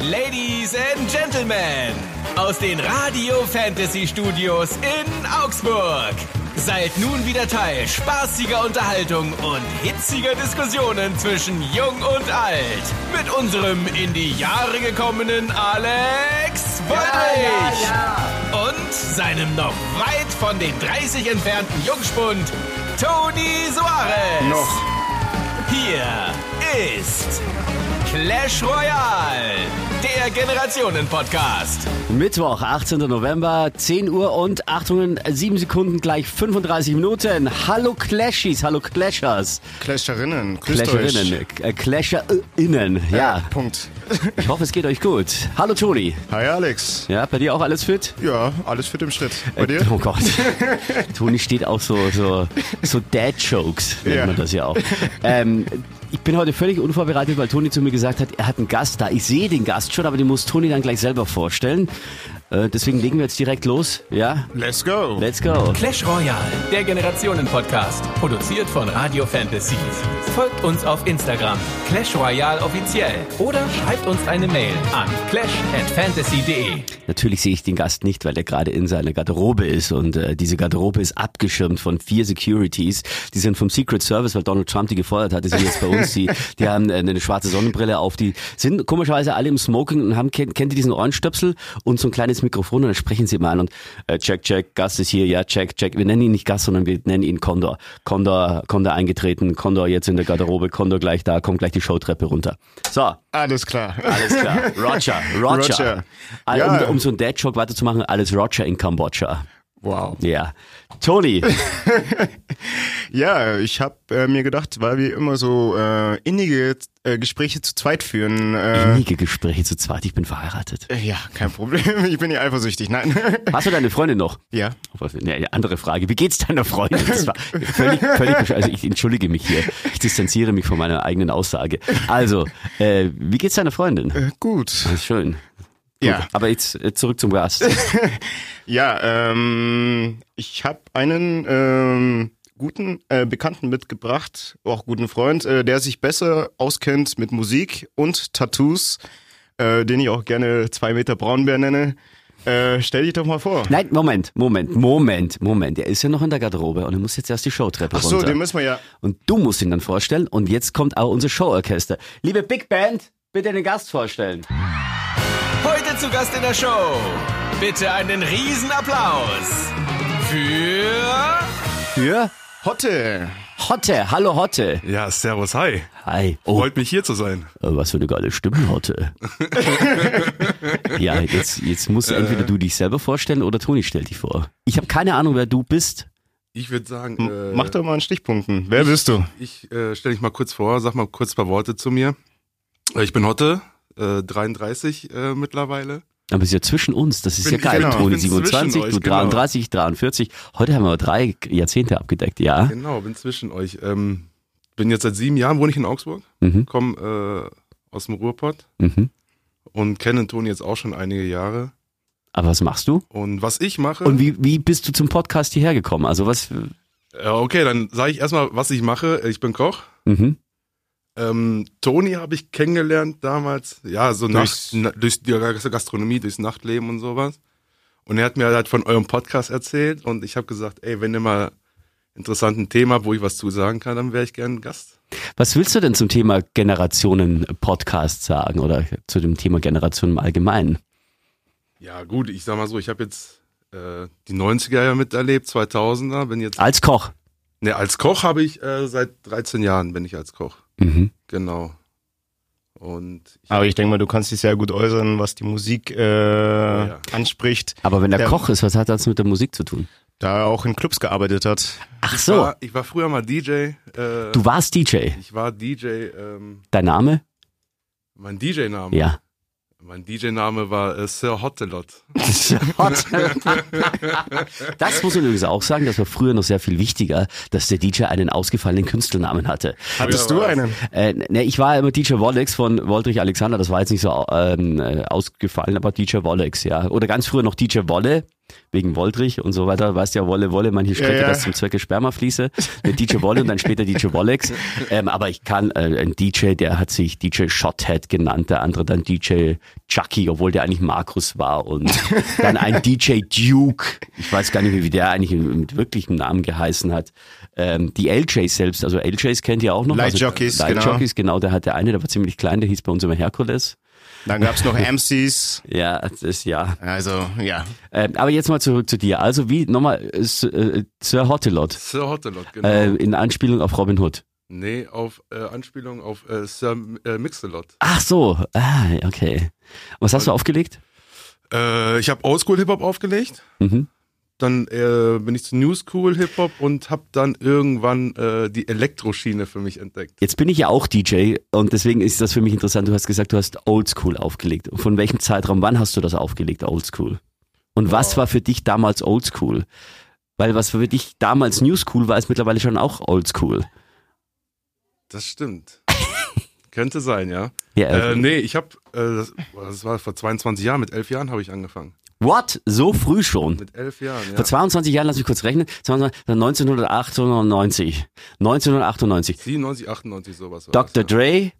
Ladies and Gentlemen, aus den Radio Fantasy Studios in Augsburg. Seid nun wieder Teil spaßiger Unterhaltung und hitziger Diskussionen zwischen Jung und Alt. Mit unserem in die Jahre gekommenen Alex Woldrich. Und seinem noch weit von den 30 entfernten Jungspund Toni Soares. Noch. Hier ist Clash Royale, der Generationen-Podcast. Mittwoch, 18. November, 10 Uhr und Achtung, 7 Sekunden gleich 35 Minuten. Hallo Clashies, hallo Clashers. Clasherinnen, grüßt Clasherinnen, euch. äh, ClasherInnen, ja. Punkt. Ich hoffe, es geht euch gut. Hallo Toni. Hi Alex. Ja, bei dir auch alles fit? Ja, alles fit im Schritt. Bei dir? Äh, oh Gott. Toni steht auf so, so, so Dad-Jokes, nennt Ja. man das ja auch. Ähm, ich bin heute völlig unvorbereitet, weil Toni zu mir gesagt hat, er hat einen Gast da. Ich sehe den Gast schon, aber den muss Toni dann gleich selber vorstellen. Äh, deswegen legen wir jetzt direkt los. Ja? Let's go. Let's go. Clash Royale, der Generationen-Podcast. Produziert von Radio Fantasy. Folgt uns auf Instagram, Clash Royale offiziell. Oder schreibt uns eine Mail an clash@fantasy.de. Natürlich sehe ich den Gast nicht, weil er gerade in seiner Garderobe ist und äh, diese Garderobe ist abgeschirmt von vier Securities. Die sind vom Secret Service, weil Donald Trump die gefeuert hat. Die sind jetzt bei uns. Die, die haben äh, eine schwarze Sonnenbrille auf. Die sind komischerweise alle im Smoking und haben kennt, kennt ihr diesen Ohrenstöpsel und so ein kleines Mikrofon und dann sprechen sie immer an und äh, check check Gast ist hier ja check check. Wir nennen ihn nicht Gast, sondern wir nennen ihn Condor. Condor Condor eingetreten. Condor jetzt in der Garderobe. Condor gleich da. Kommt gleich die Showtreppe runter. So. Alles klar. Alles klar. Roger, Roger. Roger. All- Ja. Um, um so einen Dad-Joke weiterzumachen, alles Roger in Kambodscha. Wow. Ja. Toni, Ja, ich habe äh, mir gedacht, weil wir immer so äh, innige äh, Gespräche zu zweit führen. Äh, innige Gespräche zu zweit, ich bin verheiratet. äh, ja, kein Problem. Ich bin ja eifersüchtig. Nein. Hast du deine Freundin noch? ja. Ne, eine andere Frage. Wie geht's deiner Freundin? Das war völlig, völlig Also ich entschuldige mich hier. Ich distanziere mich von meiner eigenen Aussage. Also, äh, wie geht's deiner Freundin? Äh, gut. Das schön. Ja. Gut, aber jetzt äh, zurück zum Gast. Ja, ähm, ich habe einen ähm, guten äh, Bekannten mitgebracht, auch guten Freund, äh, der sich besser auskennt mit Musik und Tattoos, äh, den ich auch gerne zwei Meter Braunbär nenne. Äh, stell dich doch mal vor. Nein, Moment, Moment, Moment, Moment. Er ist ja noch in der Garderobe und er muss jetzt erst die Showtreppe Ach so, runter. den müssen wir ja. Und du musst ihn dann vorstellen. Und jetzt kommt auch unser Showorchester. Liebe Big Band, bitte den Gast vorstellen. Heute zu Gast in der Show. Bitte einen Riesenapplaus für Für Hotte. Hotte. Hallo Hotte. Ja, servus, hi. Hi. Oh, Freut mich hier zu sein. äh, was für eine geile Stimme, Hotte. ja, jetzt, jetzt musst entweder du dich selber vorstellen oder Toni stellt dich vor. Ich habe keine Ahnung, wer du bist. Ich würde sagen, äh, Mach doch mal einen Stichpunkten. Wer bist du? ich äh, stelle dich mal kurz vor, sag mal kurz ein paar Worte zu mir. Äh, Ich bin Hotte, äh, 33 äh, mittlerweile. Aber es ist ja zwischen uns, das ist Bin- ja geil. genau, Toni bin zwischen 27, euch, du genau. 33, 43. Heute haben wir drei Jahrzehnte abgedeckt, ja. Genau, bin zwischen euch. Ähm, bin jetzt seit sieben Jahren, wohne ich in Augsburg, Mhm, komme äh, aus dem Ruhrpott mhm. und kenne Toni jetzt auch schon einige Jahre. Aber was machst du? Und was ich mache, Und wie, wie bist du zum Podcast hierher gekommen? Also was, äh, okay, dann sage ich erstmal, was ich mache. Ich bin Koch. mhm. Ähm, Toni habe ich kennengelernt damals, ja, so nach, Durchs- na, durch die Gastronomie, durchs Nachtleben und sowas. Und er hat mir halt von eurem Podcast erzählt und ich habe gesagt, ey, wenn ihr mal interessanten Thema habt, wo ich was zu sagen kann, dann wäre ich gern Gast. Was willst du denn zum Thema Generationen-Podcast sagen oder zu dem Thema Generationen im Allgemeinen? Ja, gut, ich sag mal so, ich habe jetzt äh, die 90er ja miterlebt, 2000er, bin jetzt, Als Koch. ne, als Koch habe ich äh, seit 13 Jahren bin ich als Koch, Mhm. genau. Und ich, Aber ich denke mal, du kannst dich sehr gut äußern, was die Musik äh, ja. anspricht, Aber wenn der Ja. Koch ist, was hat das mit der Musik zu tun? da er auch in Clubs gearbeitet hat. Ach ich, so, war, ich war früher mal DJ. Äh, du warst DJ. Ich war DJ, ähm, Dein Name? mein DJ-Name. Ja. Mein DJ-Name war äh, Sir Hottelot. Hot. das muss man übrigens auch sagen, das war früher noch sehr viel wichtiger, dass der DJ einen ausgefallenen Künstlernamen hatte. Hattest Ja, du einen? Äh, ne, ich war immer DJ Wollex von Woldrich Alexander, das war jetzt nicht so ähm, äh, ausgefallen, aber DJ Wollex, ja. Oder ganz früher noch DJ Wolle. Wegen Woldrich und so weiter. Weißt ja, Wolle, Wolle, manche Strecke, Ja, das zum Zwecke Sperma fließe. Mit DJ Wolle und dann später DJ Wollex. Ähm, aber ich kann, äh, ein DJ, der hat sich DJ Shothead genannt, der andere dann DJ Chucky, obwohl der eigentlich Markus war und dann ein DJ Duke. Ich weiß gar nicht, wie der eigentlich mit wirklichem Namen geheißen hat. Ähm, die LJs selbst, also LJs kennt ihr auch noch. Light also, Jockeys, Light genau. Jockeys, genau. Der hat der eine, der war ziemlich klein, der hieß bei uns immer Herkules. Dann gab's noch MCs. Ja, das ist ja. Also, ja. Ähm, aber jetzt mal zurück zu dir. Also wie nochmal äh, Sir, äh, Sir Hottelot Sir Hottelot, genau. äh, in Anspielung auf Robin Hood. nee, auf äh, Anspielung auf äh, Sir äh, Mixelot. Ach so, ah, okay. Was hast du aufgelegt? Äh, ich habe Oldschool Hip Hop aufgelegt. Mhm. Dann äh, bin ich zu New School Hip Hop und habe dann irgendwann äh, die Elektroschiene für mich entdeckt. Jetzt bin ich ja auch DJ und deswegen ist das für mich interessant. Du hast gesagt, du hast Oldschool aufgelegt. Von welchem Zeitraum, wann hast du das aufgelegt, Oldschool? Und was war für dich damals Oldschool? Weil was für dich damals New School war, ist mittlerweile schon auch Oldschool. Das stimmt. Könnte sein, ja. Ja, Äh, äh, nee, ich habe, äh, das, das war vor 22 Jahren, mit elf Jahren habe ich angefangen. What? So früh schon? Mit elf Jahren, ja. Vor 22 Jahren, lass mich kurz rechnen, 22, dann 1998. 1998. 97, 98, sowas. war Dr. das, Dre, ja.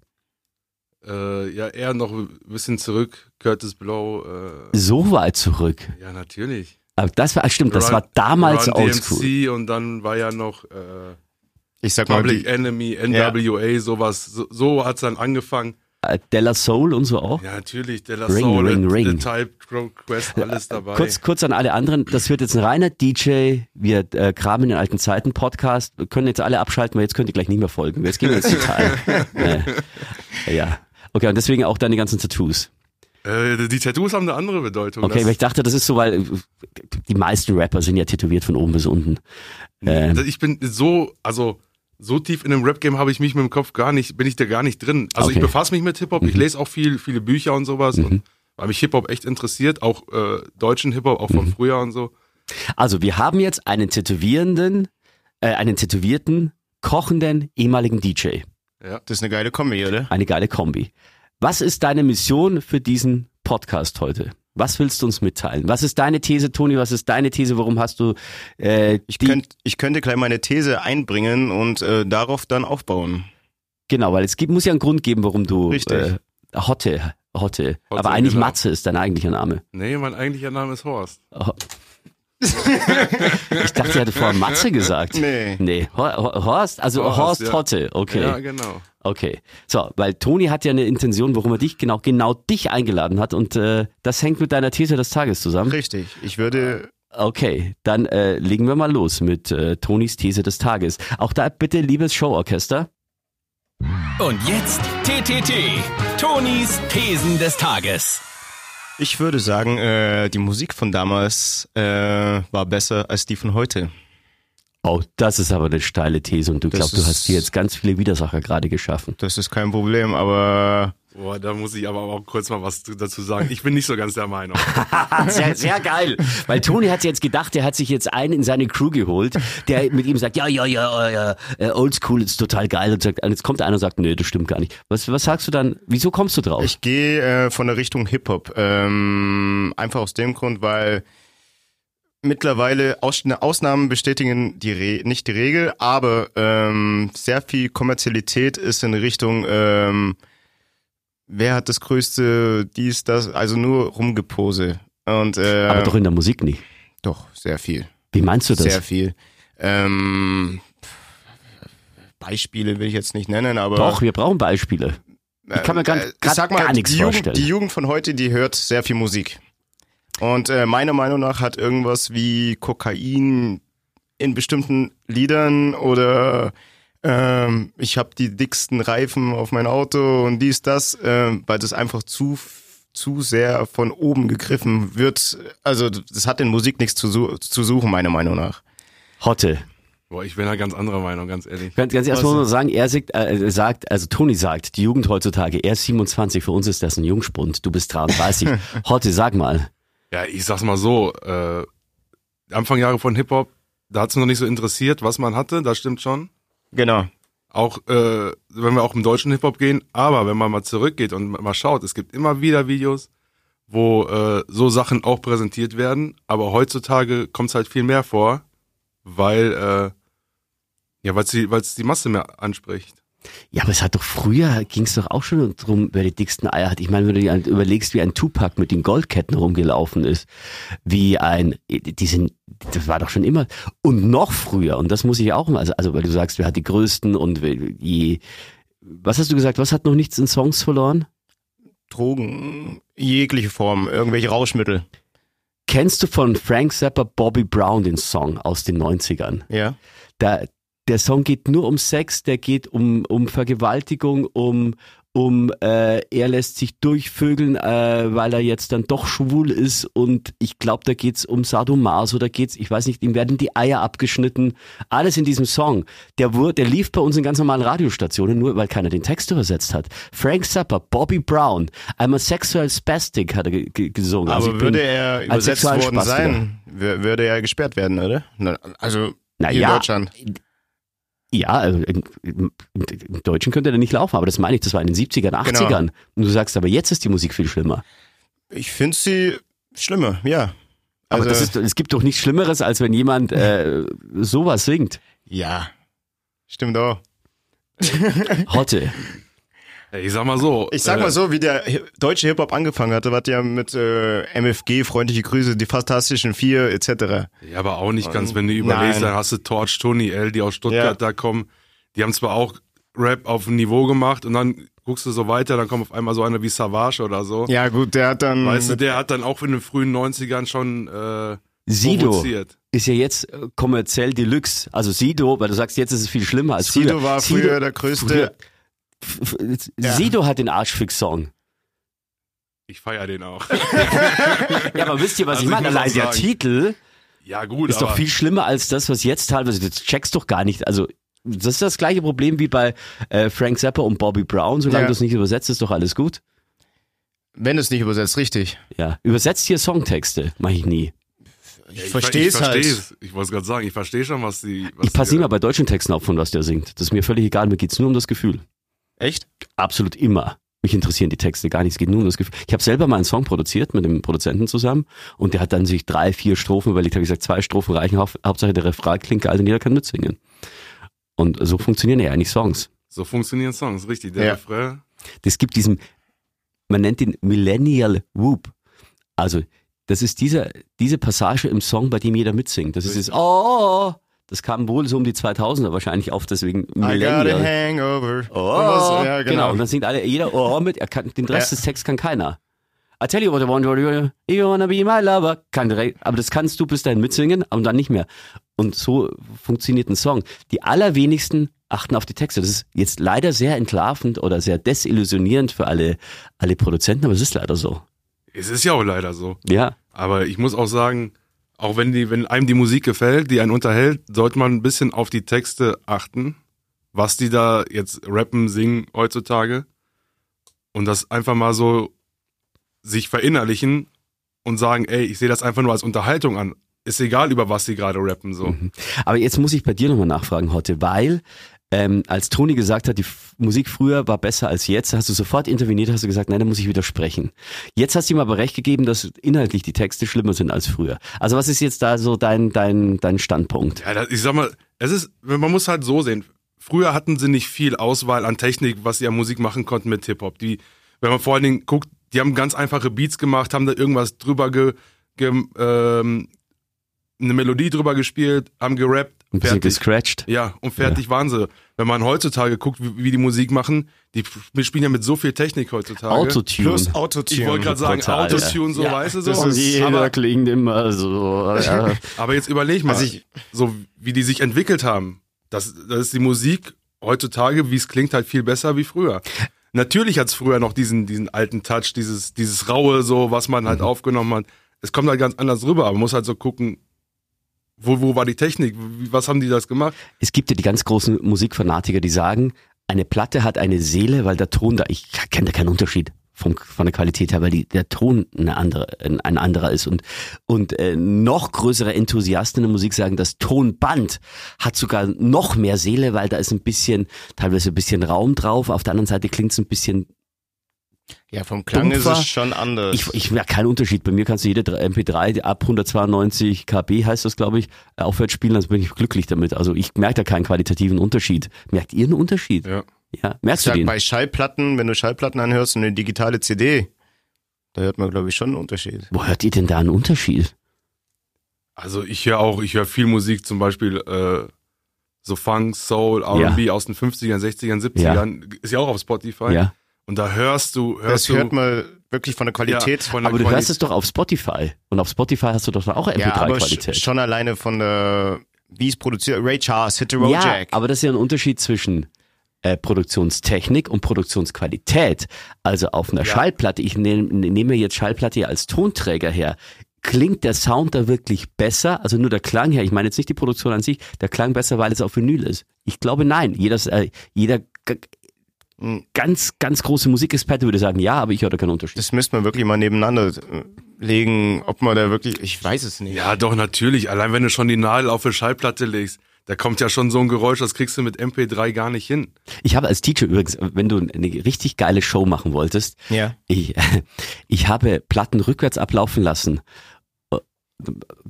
Äh, ja, eher noch ein bisschen zurück. Curtis Blow. Äh, so weit zurück. ja, natürlich. Aber das war, stimmt, das Run- war damals oldschool. DMC und dann war ja noch äh, Ich sag mal, Public die, Enemy, NWA, sowas. So, so hat's dann angefangen. Äh, Della Soul und so auch. Ja, natürlich. Der La Ring, Soul, Ring, Ring. The Type Quest, alles dabei. Kurz, kurz an alle anderen, das wird jetzt ein reiner DJ, wir äh, Kram in den alten Zeiten Podcast, wir können jetzt alle abschalten, weil jetzt könnt ihr gleich nicht mehr folgen. Jetzt gehen wir ins Detail. äh, ja. Okay, und deswegen auch deine ganzen Tattoos. Äh, die Tattoos haben eine andere Bedeutung. Okay, weil ich dachte, das ist so, weil äh, die meisten Rapper sind ja tätowiert von oben bis unten. Ähm, ich bin so, also so tief in dem Rap-Game habe ich mich mit dem Kopf gar nicht, bin ich da gar nicht drin. Also Okay. ich befasse mich mit Hip-Hop, ich lese auch viel, viele Bücher und sowas und weil mich Hip-Hop echt interessiert, auch äh, deutschen Hip-Hop, auch von früher und so. Also wir haben jetzt einen tätowierenden, äh, einen tätowierten, kochenden ehemaligen DJ. Ja. das ist eine geile Kombi, oder? Eine geile Kombi. Was ist deine Mission für diesen Podcast heute? Was willst du uns mitteilen? Was ist deine These, Toni? Was ist deine These? Warum hast du äh, Ich, die, könnt, ich könnte gleich meine These einbringen und äh, darauf dann aufbauen. genau, weil es gibt, muss ja einen Grund geben, warum du Richtig. äh, Hotte, Hotte, Hotte, aber eigentlich genau. Matze ist dein eigentlicher Name. Nee, mein eigentlicher Name ist Horst. Oh. ich dachte, er hatte vorher Matze gesagt. Nee. Nee, Hor- Hor- Horst, also Horst, Horst, ja. Hotte, okay. Ja, genau. Okay, so, weil Toni hat ja eine Intention, warum er dich genau genau dich eingeladen hat und äh, das hängt mit deiner These des Tages zusammen. Richtig. Ich würde. Okay, dann äh, legen wir mal los mit äh, Tonis These des Tages. Auch da bitte, liebes Showorchester. Und jetzt TTT, Tonis Thesen des Tages. Ich würde sagen, äh, die Musik von damals äh, war besser als die von heute. Oh, das ist aber eine steile These und du glaubst, du hast hier jetzt ganz viele Widersacher gerade geschaffen. Das ist kein Problem, aber Boah, da muss ich aber auch kurz mal was dazu sagen. Ich bin nicht so ganz der Meinung. sehr, sehr geil. Weil Toni hat jetzt gedacht, er hat sich jetzt einen in seine Crew geholt, der mit ihm sagt, ja, ja, ja, ja, äh, Oldschool ist total geil. Und, sagt, und jetzt kommt einer und sagt, nee, das stimmt gar nicht. Was, was sagst du dann? Wieso kommst du drauf? ich gehe äh, von der Richtung Hip-Hop. Ähm, einfach aus dem Grund, weil mittlerweile Aus Ausnahmen bestätigen die Re nicht die Regel, aber ähm, sehr viel Kommerzialität ist in Richtung ähm, wer hat das größte, dies, das, also nur Rumgepose. Und äh, aber doch in der Musik nicht. doch, sehr viel. Wie meinst du das? Sehr viel. Ähm, Beispiele will ich jetzt nicht nennen, aber doch, wir brauchen Beispiele. Ich kann mir gar- äh, grad sag mal, gar nichts die Jugend, vorstellen. Die Jugend von heute, die hört sehr viel Musik. Und äh, meiner Meinung nach hat irgendwas wie Kokain in bestimmten Liedern oder ähm, ich habe die dicksten Reifen auf mein Auto und dies, das, ähm, weil das einfach zu zu sehr von oben gegriffen wird. Also das hat in Musik nichts zu, zu suchen, meiner Meinung nach. Hotte. Boah, ich bin da ganz anderer Meinung, ganz ehrlich. Ganz, ganz erst Was muss man sagen, er sagt, äh, sagt, also Toni sagt, die Jugend heutzutage, er ist 27, für uns ist das ein Jungspund, du bist 33. Hotte, sag mal. Ja, ich sag's mal so, äh, Anfangjahre von Hip-Hop, da hat's noch nicht so interessiert, was man hatte, das stimmt schon. Genau. Auch äh, wenn wir auch im deutschen Hip-Hop gehen, aber wenn man mal zurückgeht und mal schaut, es gibt immer wieder Videos, wo äh, so Sachen auch präsentiert werden, aber heutzutage kommt es halt viel mehr vor, weil äh, ja, weil die, weil's die Masse mehr anspricht. Ja, aber es hat doch früher, ging es doch auch schon drum, wer die dicksten Eier hat. Ich meine, wenn du dir überlegst, wie ein Tupac mit den Goldketten rumgelaufen ist, wie ein, die sind, das war doch schon immer, und noch früher, und das muss ich auch mal, also, also weil du sagst, wer hat die größten und je, was hast du gesagt, was hat noch nichts in Songs verloren? Drogen, jegliche Form, irgendwelche Rauschmittel. Kennst du von Frank Zappa Bobby Brown den Song aus den 90ern? Ja. Da, der Song geht nur um Sex, der geht um, um Vergewaltigung, um, um äh, er lässt sich durchvögeln, äh, weil er jetzt dann doch schwul ist und ich glaube, da geht's um Sadomaso, da geht's, ich weiß nicht, ihm werden die Eier abgeschnitten, alles in diesem Song. Der wurde, der lief bei uns in ganz normalen Radiostationen, nur weil keiner den Text übersetzt hat. Frank Zappa, Bobby Brown, I'm a sexual spastic hat er gesungen. Also Aber also würde er übersetzt worden sein, würde er gesperrt werden, oder? Also na in Deutschland. Ja, also im, im, im, Deutschen könnte er nicht laufen, aber das meine ich, das war in den 70ern, 80ern. Genau. Und du sagst, aber jetzt ist die Musik viel schlimmer. Ich finde sie schlimmer, ja. Also, aber ist, es gibt doch nichts Schlimmeres, als wenn jemand äh, sowas singt. Ja, stimmt auch. Hotte. Ich sag mal so. Ich sag mal äh, so, wie der deutsche Hip-Hop angefangen hatte, was ja mit äh, MFG, freundliche Grüße, die Fantastischen Vier etc. Ja, aber auch nicht ganz, wenn du überlegst, dann hast du Torch, Tony L, die aus Stuttgart ja. da kommen. Die haben zwar auch Rap auf ein Niveau gemacht und dann guckst du so weiter, dann kommt auf einmal so einer wie Savage oder so. Ja gut, der hat dann... Weißt du, der hat dann auch in den frühen 90ern schon äh, Sido provoziert. ist ja jetzt äh, kommerziell Deluxe. Also Sido, weil du sagst, jetzt ist es viel schlimmer als Sido früher. Sido war früher der größte... Früher, ja. Sido hat den Arschfix-Song. Ich feiere den auch. ja, aber wisst ihr, was also ich meine? Allein der Titel ja, gut, ist doch viel schlimmer als das, was jetzt teilweise, das checkst doch gar nicht. Also, das ist das gleiche Problem wie bei äh, Frank Zappa und Bobby Brown. Solange ja. du es nicht übersetzt, ist doch alles gut. Wenn es nicht übersetzt, richtig. Ja, übersetzt hier Songtexte, mache ich nie. Ich, ich verstehe es halt. Ich wollte gerade sagen, ich verstehe schon, was die. Was ich passe immer bei deutschen Texten auf, von was der singt. Das ist mir völlig egal, mir geht's nur um das Gefühl. Echt? Absolut immer. Mich interessieren die Texte gar nicht. Es geht nur um das Gefühl. Ich habe selber mal einen Song produziert mit dem Produzenten zusammen und der hat dann sich drei, vier Strophen überlegt. Habe gesagt, zwei Strophen reichen. Hauptsache der Refrain klingt geil und jeder kann mitsingen. Und so funktionieren ja eigentlich Songs. So funktionieren Songs, richtig. Der ja. Refrain. Das gibt diesen, man nennt ihn Millennial Whoop. Also, das ist dieser, diese Passage im Song, bei dem jeder mitsingt. Das richtig. ist das, oh, oh, oh das kam wohl so um die 2000er wahrscheinlich auf, deswegen Millennial. I got a hangover. Oh, ja, genau. genau. Und dann singt alle jeder oh mit, er kann, den Rest ja. des Texts kann keiner. I tell you what I want, you wanna be my lover. Kann, aber das kannst du bis dahin mitsingen und dann nicht mehr. Und so funktioniert ein Song. Die allerwenigsten achten auf die Texte. Das ist jetzt leider sehr entlarvend oder sehr desillusionierend für alle, alle Produzenten, aber es ist leider so. Es ist ja auch leider so. Ja. Aber ich muss auch sagen, auch wenn die, wenn einem die Musik gefällt, die einen unterhält, sollte man ein bisschen auf die Texte achten, was die da jetzt rappen, singen heutzutage. Und das einfach mal so sich verinnerlichen und sagen, ey, ich sehe das einfach nur als Unterhaltung an. Ist egal, über was sie gerade rappen, so. Mhm. Aber jetzt muss ich bei dir nochmal nachfragen, Hotte, weil ähm, als Toni gesagt hat, die F Musik früher war besser als jetzt, hast du sofort interveniert, hast du gesagt, nein, da muss ich widersprechen. Jetzt hast du ihm aber recht gegeben, dass inhaltlich die Texte schlimmer sind als früher. Also was ist jetzt da so dein, dein, dein Standpunkt? Ja, ich sag mal, es ist, man muss halt so sehen. Früher hatten sie nicht viel Auswahl an Technik, was sie an Musik machen konnten mit Hip-Hop. Die, wenn man vor allen Dingen guckt, die haben ganz einfache Beats gemacht, haben da irgendwas drüber ge, ge ähm, eine Melodie drüber gespielt, haben gerappt, ein bisschen gescratcht. Ja, und fertig ja. waren sie. Wenn man heutzutage guckt, wie, wie, die Musik machen, die spielen ja mit so viel Technik heutzutage. Autotune. Plus Autotune. Ich wollte gerade sagen, Total, Autotune, so ja. weißt du so. Das ist jeder aber, klingt immer so. Ja. aber jetzt überleg mal, also ich, so wie die sich entwickelt haben. Das, das ist die Musik heutzutage, wie es klingt, halt viel besser wie früher. Natürlich hat's früher noch diesen, diesen alten Touch, dieses, dieses Raue, so, was man halt mhm. aufgenommen hat. Es kommt halt ganz anders rüber, aber man muss halt so gucken, wo, wo war die Technik? Was haben die das gemacht? Es gibt ja die ganz großen Musikfanatiker, die sagen, eine Platte hat eine Seele, weil der Ton da, ich kenne da keinen Unterschied vom, von der Qualität her, weil die, der Ton eine andere, ein anderer ist. Und, und äh, noch größere Enthusiasten in der Musik sagen, das Tonband hat sogar noch mehr Seele, weil da ist ein bisschen, teilweise ein bisschen Raum drauf. Auf der anderen Seite klingt es ein bisschen Ja, vom Klang dumpfer. ist es schon anders. Ich, ich merke keinen Unterschied. Bei mir kannst du jede MP3 ab 192 KB heißt das, glaube ich, äh, aufwärts spielen, dann bin ich glücklich damit. Also ich merke da keinen qualitativen Unterschied. Merkt ihr einen Unterschied? Ja. Ja, merkst ich du sag, den? bei Schallplatten, wenn du Schallplatten anhörst und eine digitale CD, da hört man, glaube ich, schon einen Unterschied. Wo hört ihr denn da einen Unterschied? Also ich höre auch, ich höre viel Musik, zum Beispiel äh, so Funk, Soul, R&B aus den 50ern, 60ern, 70ern, ist ja auch auf Spotify. Ja. Und da hörst du, hörst Das du hört man wirklich von der Qualität. ja, von der Aber du Quali- hörst es doch auf Spotify. Und auf Spotify hast du doch auch Ja, aber MP3-Qualität. sch- schon alleine von der, wie es produziert, Ray Charles, Hit the Road ja, Jack. aber das ist ja ein Unterschied zwischen äh, Produktionstechnik und Produktionsqualität. Also auf einer Ja. Schallplatte, ich nehme nehme jetzt Schallplatte als Tonträger her, klingt der Sound da wirklich besser? Also nur der Klang her, ich meine jetzt nicht die Produktion an sich, der Klang besser, weil es auf Vinyl ist. Ich glaube nein. Jeder, äh, jeder Hm. ganz, ganz große Musikexperte würde sagen, ja, aber ich höre da keinen Unterschied. Das müsste man wirklich mal nebeneinander äh, legen, ob man da wirklich, ich weiß es nicht. Ja, doch, natürlich. Allein wenn du schon die Nadel auf eine Schallplatte legst, da kommt ja schon so ein Geräusch, das kriegst du mit MP3 gar nicht hin. Ich habe als Teacher übrigens, wenn du eine richtig geile Show machen wolltest, Ja. ich, ich habe Platten rückwärts ablaufen lassen,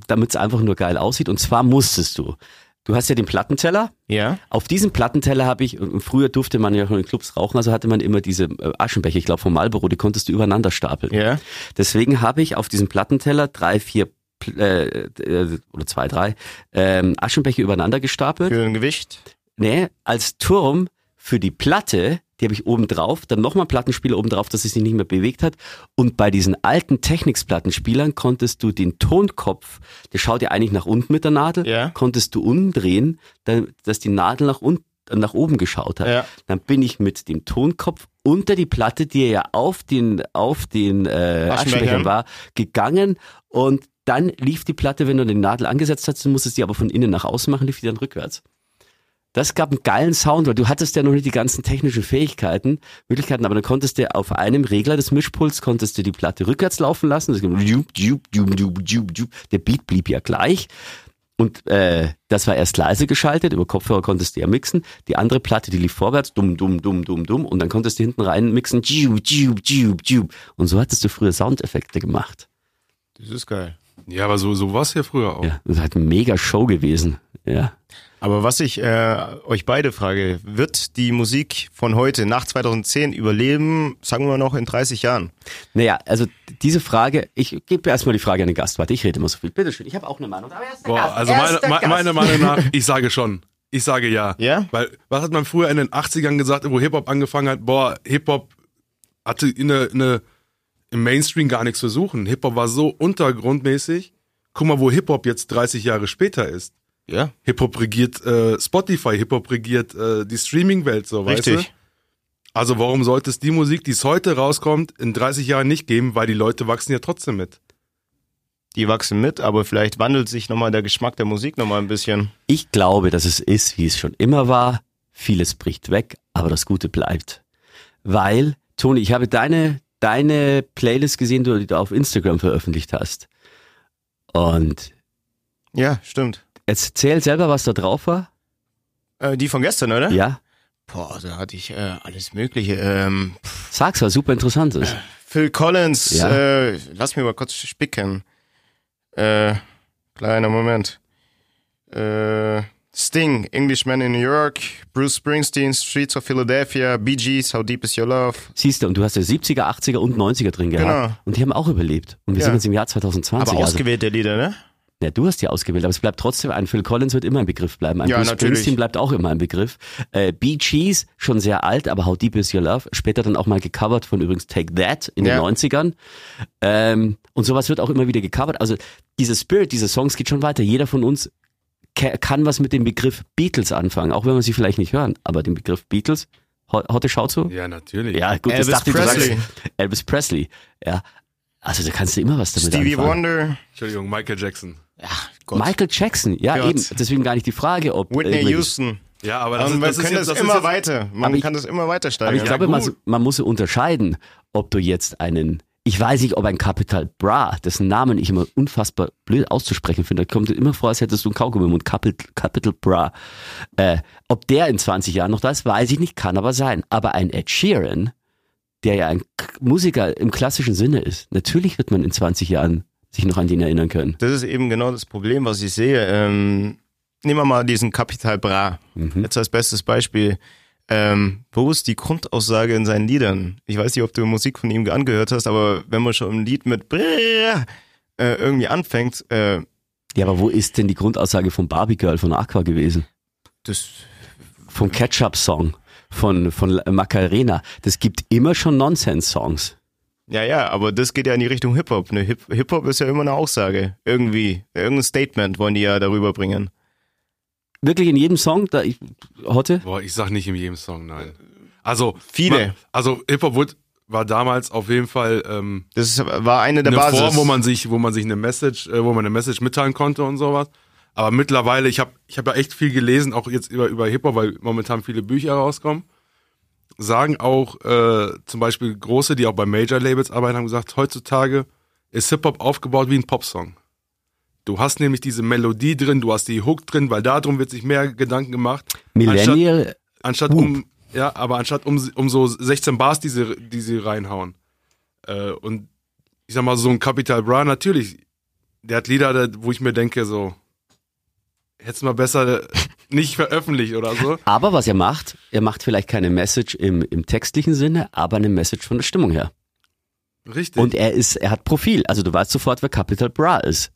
damit es einfach nur geil aussieht. Und zwar musstest du. Du hast ja den Plattenteller. Ja. Auf diesem Plattenteller habe ich, und früher durfte man ja schon in Clubs rauchen, also hatte man immer diese äh, Aschenbecher, ich glaube vom Marlboro, die konntest du übereinander stapeln. Ja. Deswegen habe ich auf diesem Plattenteller drei, vier äh, äh, oder zwei, drei ähm, Aschenbecher übereinander gestapelt. Für ein Gewicht. Nee, als Turm für die Platte, die habe ich oben drauf, dann nochmal Plattenspieler oben drauf, dass es sich nicht mehr bewegt hat. Und bei diesen alten Technics-Plattenspielern konntest du den Tonkopf, der schaut ja eigentlich nach unten mit der Nadel, Ja. konntest du umdrehen, dass die Nadel nach unten nach oben geschaut hat. Ja. Dann bin ich mit dem Tonkopf unter die Platte, die ja auf den auf den äh. Aschenbechern war, gegangen und dann lief die Platte, wenn du die Nadel angesetzt hast, du musstest die aber von innen nach außen machen, lief die dann rückwärts. Das gab einen geilen Sound, weil du hattest ja noch nicht die ganzen technischen Fähigkeiten, Möglichkeiten, aber dann konntest du auf einem Regler des Mischpuls, konntest du die Platte rückwärts laufen lassen. Das. Der Beat blieb ja gleich. Und äh, das war erst leise geschaltet, über Kopfhörer konntest du ja mixen. Die andere Platte, die lief vorwärts, dumm, dumm, dumm, dumm, dumm. Und dann konntest du hinten rein mixen. Und so hattest du früher Soundeffekte gemacht. Das ist geil. Ja, aber so, so war es ja früher auch. Ja, das hat eine mega Show gewesen. Ja. Aber was ich äh, euch beide frage, wird die Musik von heute nach 2010 überleben, sagen wir noch in 30 Jahren? Naja, also diese Frage, ich gebe erstmal die Frage an den Gast. Warte, ich rede immer so viel. Bitteschön, ich habe auch eine Meinung. Aber erst der Boah, Gast, also erst meine, der me- Gast. meine Meinung nach, ich sage schon. Ich sage ja. Ja? Weil, was hat man früher in den 80ern gesagt, wo Hip-Hop angefangen hat? Boah, Hip-Hop hatte in eine, eine, im Mainstream gar nichts zu suchen. Hip-Hop war so untergrundmäßig. Guck mal, wo Hip-Hop jetzt 30 Jahre später ist. Ja. Hip-Hop regiert äh, Spotify, Hip-Hop regiert äh, die Streaming-Welt, so, weißt du? Richtig. Also warum sollte es die Musik, die es heute rauskommt, in 30 Jahren nicht geben, weil die Leute wachsen ja trotzdem mit. Die wachsen mit, aber vielleicht wandelt sich nochmal der Geschmack der Musik nochmal ein bisschen. Ich glaube, dass es ist, wie es schon immer war. Vieles bricht weg, aber das Gute bleibt. Weil, Toni, ich habe deine, deine Playlist gesehen, die du auf Instagram veröffentlicht hast. Und Ja, stimmt. Erzähl selber, was da drauf war. Äh, die von gestern, oder? Ja? Boah, da hatte ich äh, alles Mögliche. Ähm, Sag's, was super interessant ist. Phil Collins, Ja. äh, lass mich mal kurz spicken. Äh, kleiner Moment. Äh, Sting, Englishman in New York, Bruce Springsteen, Streets of Philadelphia, Bee Gees, How Deep Is Your Love. Siehst du, und du hast ja 70er, 80er und 90er drin gehabt. Genau. Und die haben auch überlebt. Und wir Ja. sind jetzt im Jahr 2020. Aber also, ausgewählte Lieder, ne? Ja, du hast die ausgewählt, aber es bleibt trotzdem ein Phil Collins wird immer ein Begriff bleiben. Ein Ja, Bruce natürlich. Springsteen bleibt auch immer ein Begriff. Äh, Bee Gees, schon sehr alt, aber How Deep Is Your Love, später dann auch mal gecovert von übrigens Take That in Ja. den 90ern. Ähm, und sowas wird auch immer wieder gecovert. Also dieser Spirit, diese Songs geht schon weiter. Jeder von uns ka- kann was mit dem Begriff Beatles anfangen, auch wenn wir sie vielleicht nicht hören. Aber den Begriff Beatles, Hotte schaut so? Ja, natürlich. Ja, gut, Elvis das dachte ich, Presley. sagst Elvis Presley. Ja. Also da kannst du immer was damit Stevie anfangen. Wonder. Entschuldigung, Michael Jackson. Ja, Gott. Michael Jackson, ja Gott. eben. Deswegen gar nicht die Frage, ob Whitney irgendwelche- Houston. Ja, aber das, Und ist, man das ist kann jetzt, das, ist immer jetzt, weiter. Man Aber ich- kann das immer weiter Aber steigern. ich glaube, man, man muss unterscheiden, ob du jetzt einen, ich weiß nicht, ob ein Capital Bra, dessen Namen ich immer unfassbar blöd auszusprechen finde, da kommt dir immer vor, als hättest du einen Kaugummi im Mund, Capital, Capital Bra. Äh, ob der in 20 Jahren noch da ist, weiß ich nicht, kann aber sein. Aber ein Ed Sheeran, der ja ein K- Musiker im klassischen Sinne ist. Natürlich wird man in 20 Jahren sich noch an den erinnern können. Das ist eben genau das Problem, was ich sehe. Ähm, nehmen wir mal diesen Capital Bra. Mhm. Jetzt als bestes Beispiel. Ähm, wo ist die Grundaussage in seinen Liedern? Ich weiß nicht, ob du Musik von ihm angehört hast, aber wenn man schon ein Lied mit Brrr, äh, irgendwie anfängt, äh, Ja, aber wo ist denn die Grundaussage von Barbie Girl von Aqua gewesen? das Vom Ketchup-Song, von, von Macarena. Das gibt immer schon Nonsense-Songs. Ja, ja, aber das geht ja in die Richtung Hip-Hop. Ne? Hip- Hip-Hop ist ja immer eine Aussage. Irgendwie. Irgendein Statement wollen die ja darüber bringen. Wirklich in jedem Song, da ich, Hotte? Boah, ich sag nicht in jedem Song, nein. Also Viele. ma- Also Hip-Hop wurde- war damals auf jeden Fall ähm, Das ist, war eine der eine Basis. Form, wo man sich, wo man sich eine Message, äh, wo man eine Message mitteilen konnte und sowas. Aber mittlerweile, ich habe ich hab ja echt viel gelesen, auch jetzt über, über Hip-Hop, weil momentan viele Bücher rauskommen. Sagen auch äh, zum Beispiel große, die auch bei Major-Labels arbeiten, haben gesagt, heutzutage ist Hip-Hop aufgebaut wie ein Popsong. Du hast nämlich diese Melodie drin, du hast die Hook drin, weil darum wird sich mehr Gedanken gemacht. Millennial, Anstatt Whoop. um, ja, aber anstatt um, um so 16 Bars, die sie, die sie reinhauen. Äh, und ich sag mal, so ein Capital Bra, natürlich, der hat Lieder, wo ich mir denke, so, hättest mal besser nicht veröffentlicht oder so. aber was er macht, er macht vielleicht keine Message im, im textlichen Sinne, aber eine Message von der Stimmung her. Richtig. Und er ist, er hat Profil, also du weißt sofort, wer Capital Bra ist.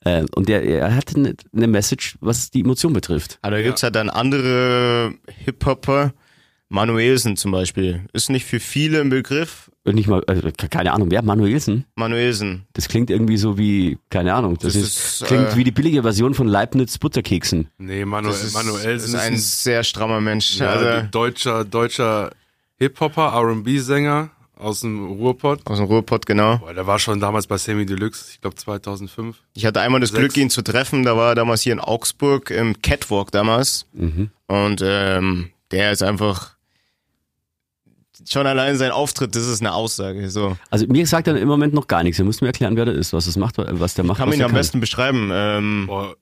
Äh, und er, er hat eine, eine Message, was die Emotion betrifft. Aber da gibt's ja dann andere Hip-Hopper, Manuelsen zum Beispiel. Ist nicht für viele ein Begriff. Und nicht mal, also, keine Ahnung, wer? Manuelsen? Manuelsen. Das klingt irgendwie so wie, keine Ahnung, das, Das ist, ist, klingt äh, wie die billige Version von Leibniz Butterkeksen. nee, Manuel, Das ist, Manuel ist ein sehr strammer Mensch. ja, also deutscher, deutscher Hip-Hopper, R&B-Sänger aus dem Ruhrpott. aus dem Ruhrpott, genau. Boah, der war schon damals bei Sammy Deluxe, ich glaube 2005. Ich hatte einmal das Sechs. Glück, ihn zu treffen. Da war er damals hier in Augsburg im Catwalk damals. Mhm. Und ähm, der ist einfach schon allein sein Auftritt, das ist eine Aussage. So. Also mir sagt er im Moment noch gar nichts. Er muss mir erklären, wer der ist, was es macht, was der macht. Kann was man ihn am besten beschreiben. Ähm, Boah,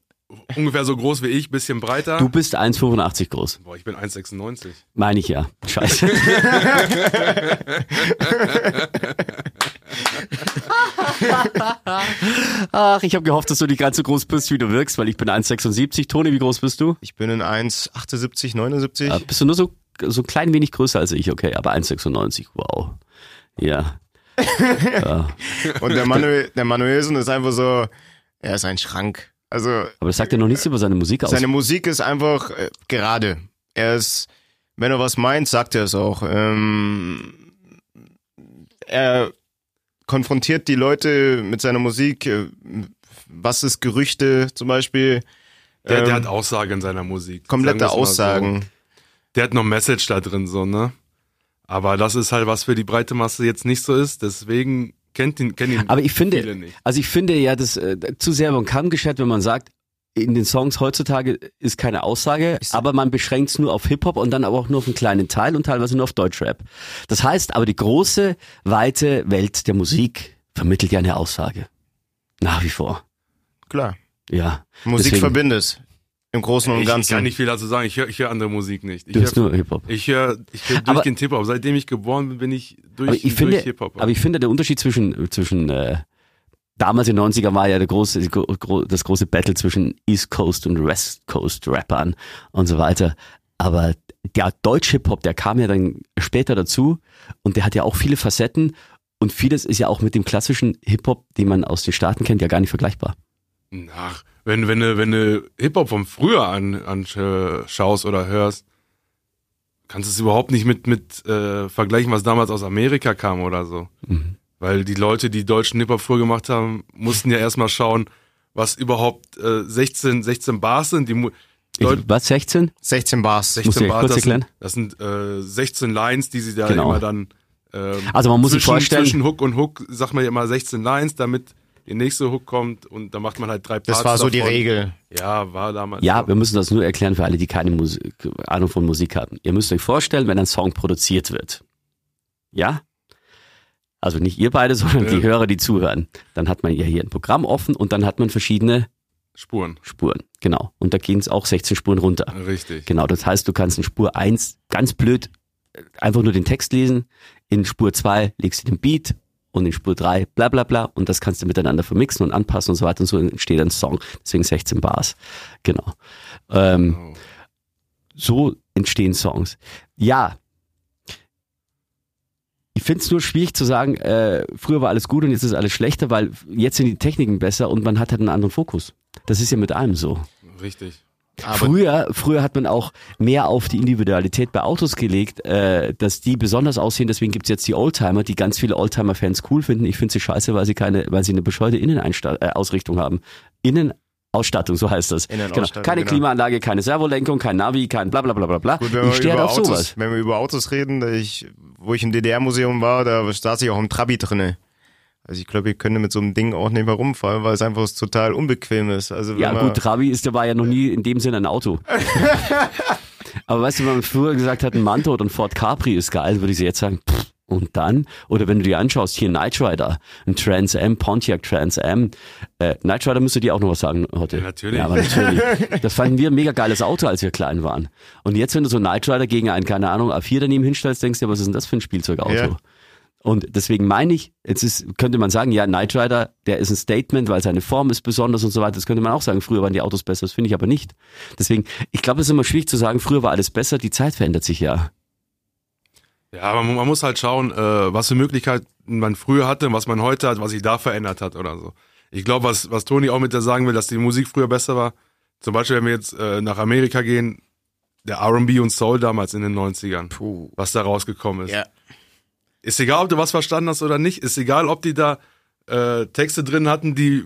ungefähr so groß wie ich, bisschen breiter. Du bist 1,85 groß. Boah, ich bin 1,96. Meine ich ja. Scheiße. Ach, ich habe gehofft, dass du nicht ganz so groß bist, wie du wirkst, weil ich bin 1,76. Toni, wie groß bist du? ich bin in 1,78, 79. Äh, bist du nur so, so ein klein wenig größer als ich, okay, aber 1,96. Wow. Ja. ja. Und der, Manuel, der Manuelsen ist einfach so, er ist ein Schrank. Also Aber das sagt ja noch nichts über seine Musik aus. seine Musik ist einfach äh, gerade. Er ist, wenn er was meint, sagt er es auch. Ähm, er konfrontiert die Leute mit seiner Musik. äh, Was ist Gerüchte zum Beispiel? Der, der Ähm, hat Aussage in seiner Musik. komplette Aussagen. So. Der hat noch Message da drin, so, ne? Aber das ist halt, was für die breite Masse jetzt nicht so ist. Deswegen kennt ihn, kennen ihn Aber ich finde, viele nicht. also ich finde ja, das äh, zu sehr über den Kamm geschert, wenn man sagt, in den Songs heutzutage ist keine Aussage, aber man beschränkt es nur auf Hip-Hop und dann aber auch nur auf einen kleinen Teil und teilweise nur auf Deutschrap. Das heißt, aber die große, weite Welt der Musik vermittelt ja eine Aussage. Nach wie vor. Klar. Ja. Musik Deswegen- verbindet. Im Großen und Ich Ganzen. kann nicht viel dazu sagen. Ich höre ich hör andere Musik nicht. Ich Du hörst höre nur Hip-Hop. ich hör, ich hör Aber- durchgehend Hip-Hop. Seitdem ich geboren bin, bin ich durch, Aber ich durch finde, Hip-Hop. aber ich finde, der Unterschied zwischen, zwischen äh, damals in den 90er war ja der große, das große Battle zwischen East Coast und West Coast Rappern und so weiter. Aber der Deutsch-Hip-Hop, der kam ja dann später dazu und der hat ja auch viele Facetten und vieles ist ja auch mit dem klassischen Hip-Hop, den man aus den Staaten kennt, ja gar nicht vergleichbar. Ach, wenn, wenn du, wenn du Hip-Hop von früher an, anschaust oder hörst, kannst du es überhaupt nicht mit, mit äh, vergleichen, was damals aus Amerika kam oder so. Mhm. Weil die Leute, die deutschen Hip-Hop früher gemacht haben, mussten ja erstmal schauen, was überhaupt äh, 16, 16 Bars sind. Die Deut- was, 16? 16 Bars. 16 Musst du ja Bars, das sind, das sind äh, 16 Lines, die sie da Genau. immer dann ähm, Also man muss sich zwischen, vorstellen- zwischen Hook und Hook, sagt man ja immer 16 Lines, damit die nächste Hook kommt und dann macht man halt drei Parts Das war so die davon. Regel. Ja, war damals. Ja, so. wir müssen das nur erklären für alle, die keine Musik, Ahnung von Musik haben. Ihr müsst euch vorstellen, wenn ein Song produziert wird. Ja? Also nicht ihr beide, sondern Ja. die Hörer, die zuhören. Dann hat man ja hier ein Programm offen und dann hat man verschiedene Spuren. Spuren. Genau. Und da gehen es auch 16 Spuren runter. Richtig. Genau. Das heißt, du kannst in Spur 1 ganz blöd einfach nur den Text lesen. In Spur 2 legst du den Beat und in Spur 3 bla bla bla und das kannst du miteinander vermixen und anpassen und so weiter und so entsteht ein Song. Deswegen 16 Bars. Genau. Ähm, so entstehen Songs. Ja. Ich finde es nur schwierig zu sagen, äh, früher war alles gut und jetzt ist alles schlechter, weil jetzt sind die Techniken besser und man hat halt einen anderen Fokus. Das ist ja mit allem so. Richtig. Früher, früher hat man auch mehr auf die Individualität bei Autos gelegt, äh, dass die besonders aussehen. Deswegen gibt's jetzt die Oldtimer, die ganz viele Oldtimer-Fans cool finden. Ich finde sie scheiße, weil sie keine, weil sie eine bescheuerte Innenausrichtung haben. Innenausstattung, so heißt das. Genau. Keine genau. Klimaanlage, keine Servolenkung, kein Navi, kein bla bla bla bla bla. Gut, ich wir, stehe über auf Autos, sowas. wenn wir über Autos reden, ich, wo ich im DDR-Museum war, da saß ich auch im Trabi drinne. Also ich glaube, ich könnte mit so einem Ding auch nicht mehr rumfahren, weil es einfach total unbequem ist. Also Ja gut, Trabi ist dabei ja noch nie in dem Sinne ein Auto. Aber weißt du, wenn man früher gesagt hat, ein Manto oder ein Ford Capri ist geil, würde ich jetzt sagen, pff, und dann? Oder wenn du dir anschaust, hier Knight Rider, ein Trans Am, Pontiac Trans Am. Äh, Knight Rider müsste dir auch noch was sagen heute. Ja, natürlich. Ja, aber natürlich. Das fanden wir ein mega geiles Auto, als wir klein waren. Und jetzt, wenn du so einen Knight Rider gegen einen, keine Ahnung, A4 daneben hinstellst, denkst du dir, was ist denn das für ein Spielzeugauto? Ja. Und deswegen meine ich, jetzt ist, könnte man sagen, ja, Knight Rider, der ist ein Statement, weil seine Form ist besonders und so weiter. Das könnte man auch sagen. Früher waren die Autos besser, das finde ich aber nicht. Deswegen, ich glaube, es ist immer schwierig zu sagen, früher war alles besser, die Zeit verändert sich ja. Ja, aber man, man muss halt schauen, äh, was für Möglichkeiten man früher hatte und was man heute hat, was sich da verändert hat oder so. Ich glaube, was, was Toni auch mit der sagen will, dass die Musik früher besser war. Zum Beispiel, wenn wir jetzt äh, nach Amerika gehen, der R&B und Soul damals in den 90ern, Puh. was da rausgekommen ist. Ja. Ist egal, ob du was verstanden hast oder nicht. Ist egal, ob die da äh, Texte drin hatten, die,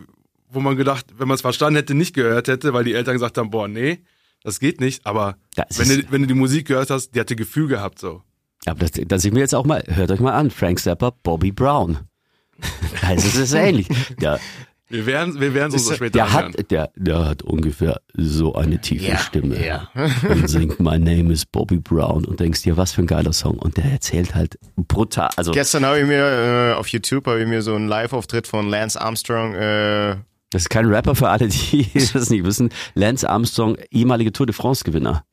wo man gedacht, wenn man es verstanden hätte, nicht gehört hätte, weil die Eltern gesagt haben, boah, nee, das geht nicht. Aber Ja, wenn du, wenn du die Musik gehört hast, die hatte Gefühl gehabt so. Aber das, das sehen wir jetzt auch mal, hört euch mal an, Frank Zappa, Bobby Brown. Also es ist ähnlich. Der, Wir werden, wir werden es uns so später der anhören. hat, der, der hat ungefähr so eine tiefe Ja, Stimme. ja. Und singt My Name is Bobby Brown und denkst dir, was für ein geiler Song. Und der erzählt halt brutal, also Gestern habe ich mir äh, auf YouTube habe ich mir so einen Live-Auftritt von Lance Armstrong. Äh, Das ist kein Rapper für alle, die das nicht wissen. Lance Armstrong, ehemaliger Tour de France Gewinner.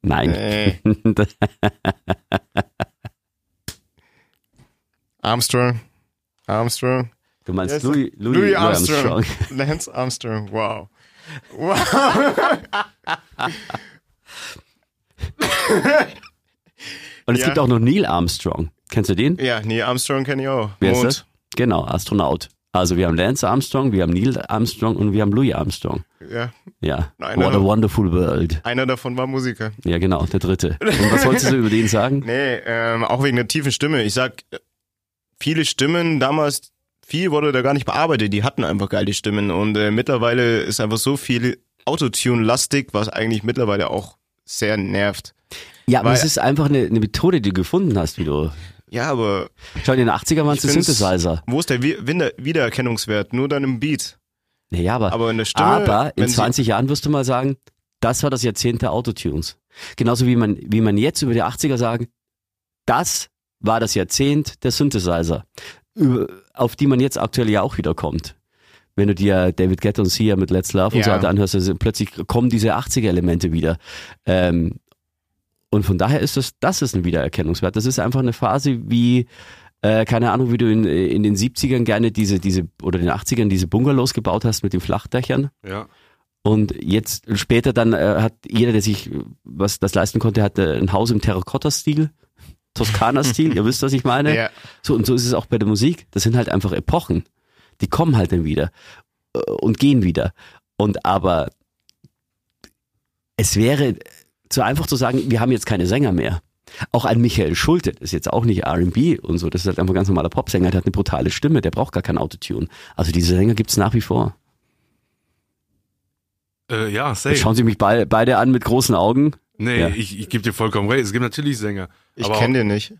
Nein. äh, Armstrong. Armstrong. Du meinst Yes. Louis, Louis, Louis Armstrong. Armstrong. Lance Armstrong. Wow. Und es Ja. gibt auch noch Neil Armstrong. Kennst du den? Ja, Neil Armstrong kenne ich auch. Wer ist das? Genau, Astronaut. Also wir haben Lance Armstrong, wir haben Neil Armstrong und wir haben Louis Armstrong. Ja, Ja. Nein, What a wonderful world. einer davon war Musiker. Ja, genau, der dritte. Und was wolltest du über den sagen? Nee, ähm, auch wegen der tiefen Stimme. Ich sag, äh, viele Stimmen damals, viel wurde da gar nicht bearbeitet. Die hatten einfach geile Stimmen. Und äh, mittlerweile ist einfach so viel Autotune-lastig, was eigentlich mittlerweile auch sehr nervt. Ja, aber Weil- es ist einfach eine, eine Methode, die du gefunden hast, wie du. Ja, aber Schau, in den 80er waren es Synthesizer. Wo ist der Wiedererkennungswert? Nur dann im Beat. Naja, aber, Aber in der Stimme, aber in wenn sie- 20 Jahren wirst du mal sagen, das war das Jahrzehnt der Autotunes. Genauso wie man, wie man jetzt über die 80er sagen, das war das Jahrzehnt der Synthesizer, auf die man jetzt aktuell ja auch wieder kommt. Wenn du dir David Guetta und Sia mit Let's Love und so Ja. weiter anhörst, also plötzlich kommen diese 80er-Elemente wieder. Ähm, und von daher ist das, das ist ein Wiedererkennungswert. Das ist einfach eine Phase wie, äh, keine Ahnung, wie du in, in den 70ern gerne diese, diese, oder den 80ern diese Bungalows gebaut hast mit den Flachdächern. Ja. Und jetzt später dann äh, hat jeder, der sich was das leisten konnte, hatte ein Haus im Terrakotta-Stil, Toskana-Stil, ihr wisst, was ich meine. Ja. So, und so ist es auch bei der Musik. Das sind halt einfach Epochen. Die kommen halt dann wieder äh, und gehen wieder. Und aber es wäre zu einfach zu sagen, wir haben jetzt keine Sänger mehr. Auch ein Michael Schulte, das ist jetzt auch nicht R&B und so, das ist halt einfach ein ganz normaler Popsänger, der hat eine brutale Stimme, der braucht gar kein Autotune. Also diese Sänger gibt's nach wie vor. Äh, ja, safe. Jetzt schauen Sie mich bei, beide an mit großen Augen. Nee, Ja. ich, ich gebe dir vollkommen recht. Es gibt natürlich Sänger. Ich kenne den nicht.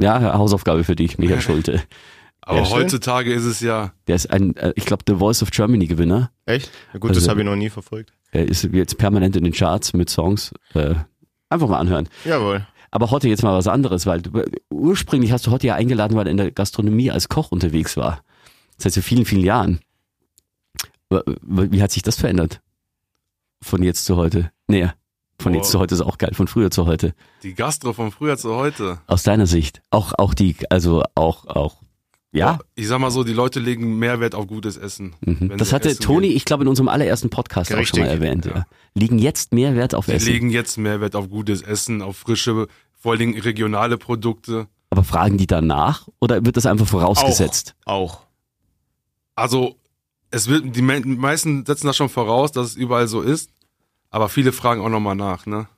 Ja, Hausaufgabe für dich, Michael Schulte. aber Ja, heutzutage ist es ja, Der ist ein, äh, ich glaube, The Voice of Germany Gewinner. Echt? Ja, gut, Also- das habe ich noch nie verfolgt. Er ist jetzt permanent in den Charts mit Songs. Äh, einfach mal anhören. Jawohl. Aber Hotte jetzt mal was anderes, weil du, ursprünglich hast du Hotte ja eingeladen, weil er in der Gastronomie als Koch unterwegs war. Seit so vielen, vielen Jahren. Wie hat sich das verändert? Von jetzt zu heute? Nee. Von Boah. jetzt zu heute ist auch geil, von früher zu heute. Die Gastro von früher zu heute. Aus deiner Sicht. Auch, auch die, also auch, auch, ja. Boah, Ich sag mal so, die Leute legen mehr Wert auf gutes Essen. Mhm. Das hatte essen Toni, gehen. ich glaube, in unserem allerersten Podcast auch schon mal Richtig, erwähnt. Ja. ja. Liegen jetzt mehr Wert auf Die Essen. legen jetzt mehr Wert auf gutes Essen, auf frische, vor allen Dingen regionale Produkte. Aber fragen die danach oder wird das einfach vorausgesetzt? Auch. Also, es wird, die me- meisten setzen das schon voraus, dass es überall so ist, aber viele fragen auch nochmal nach, ne?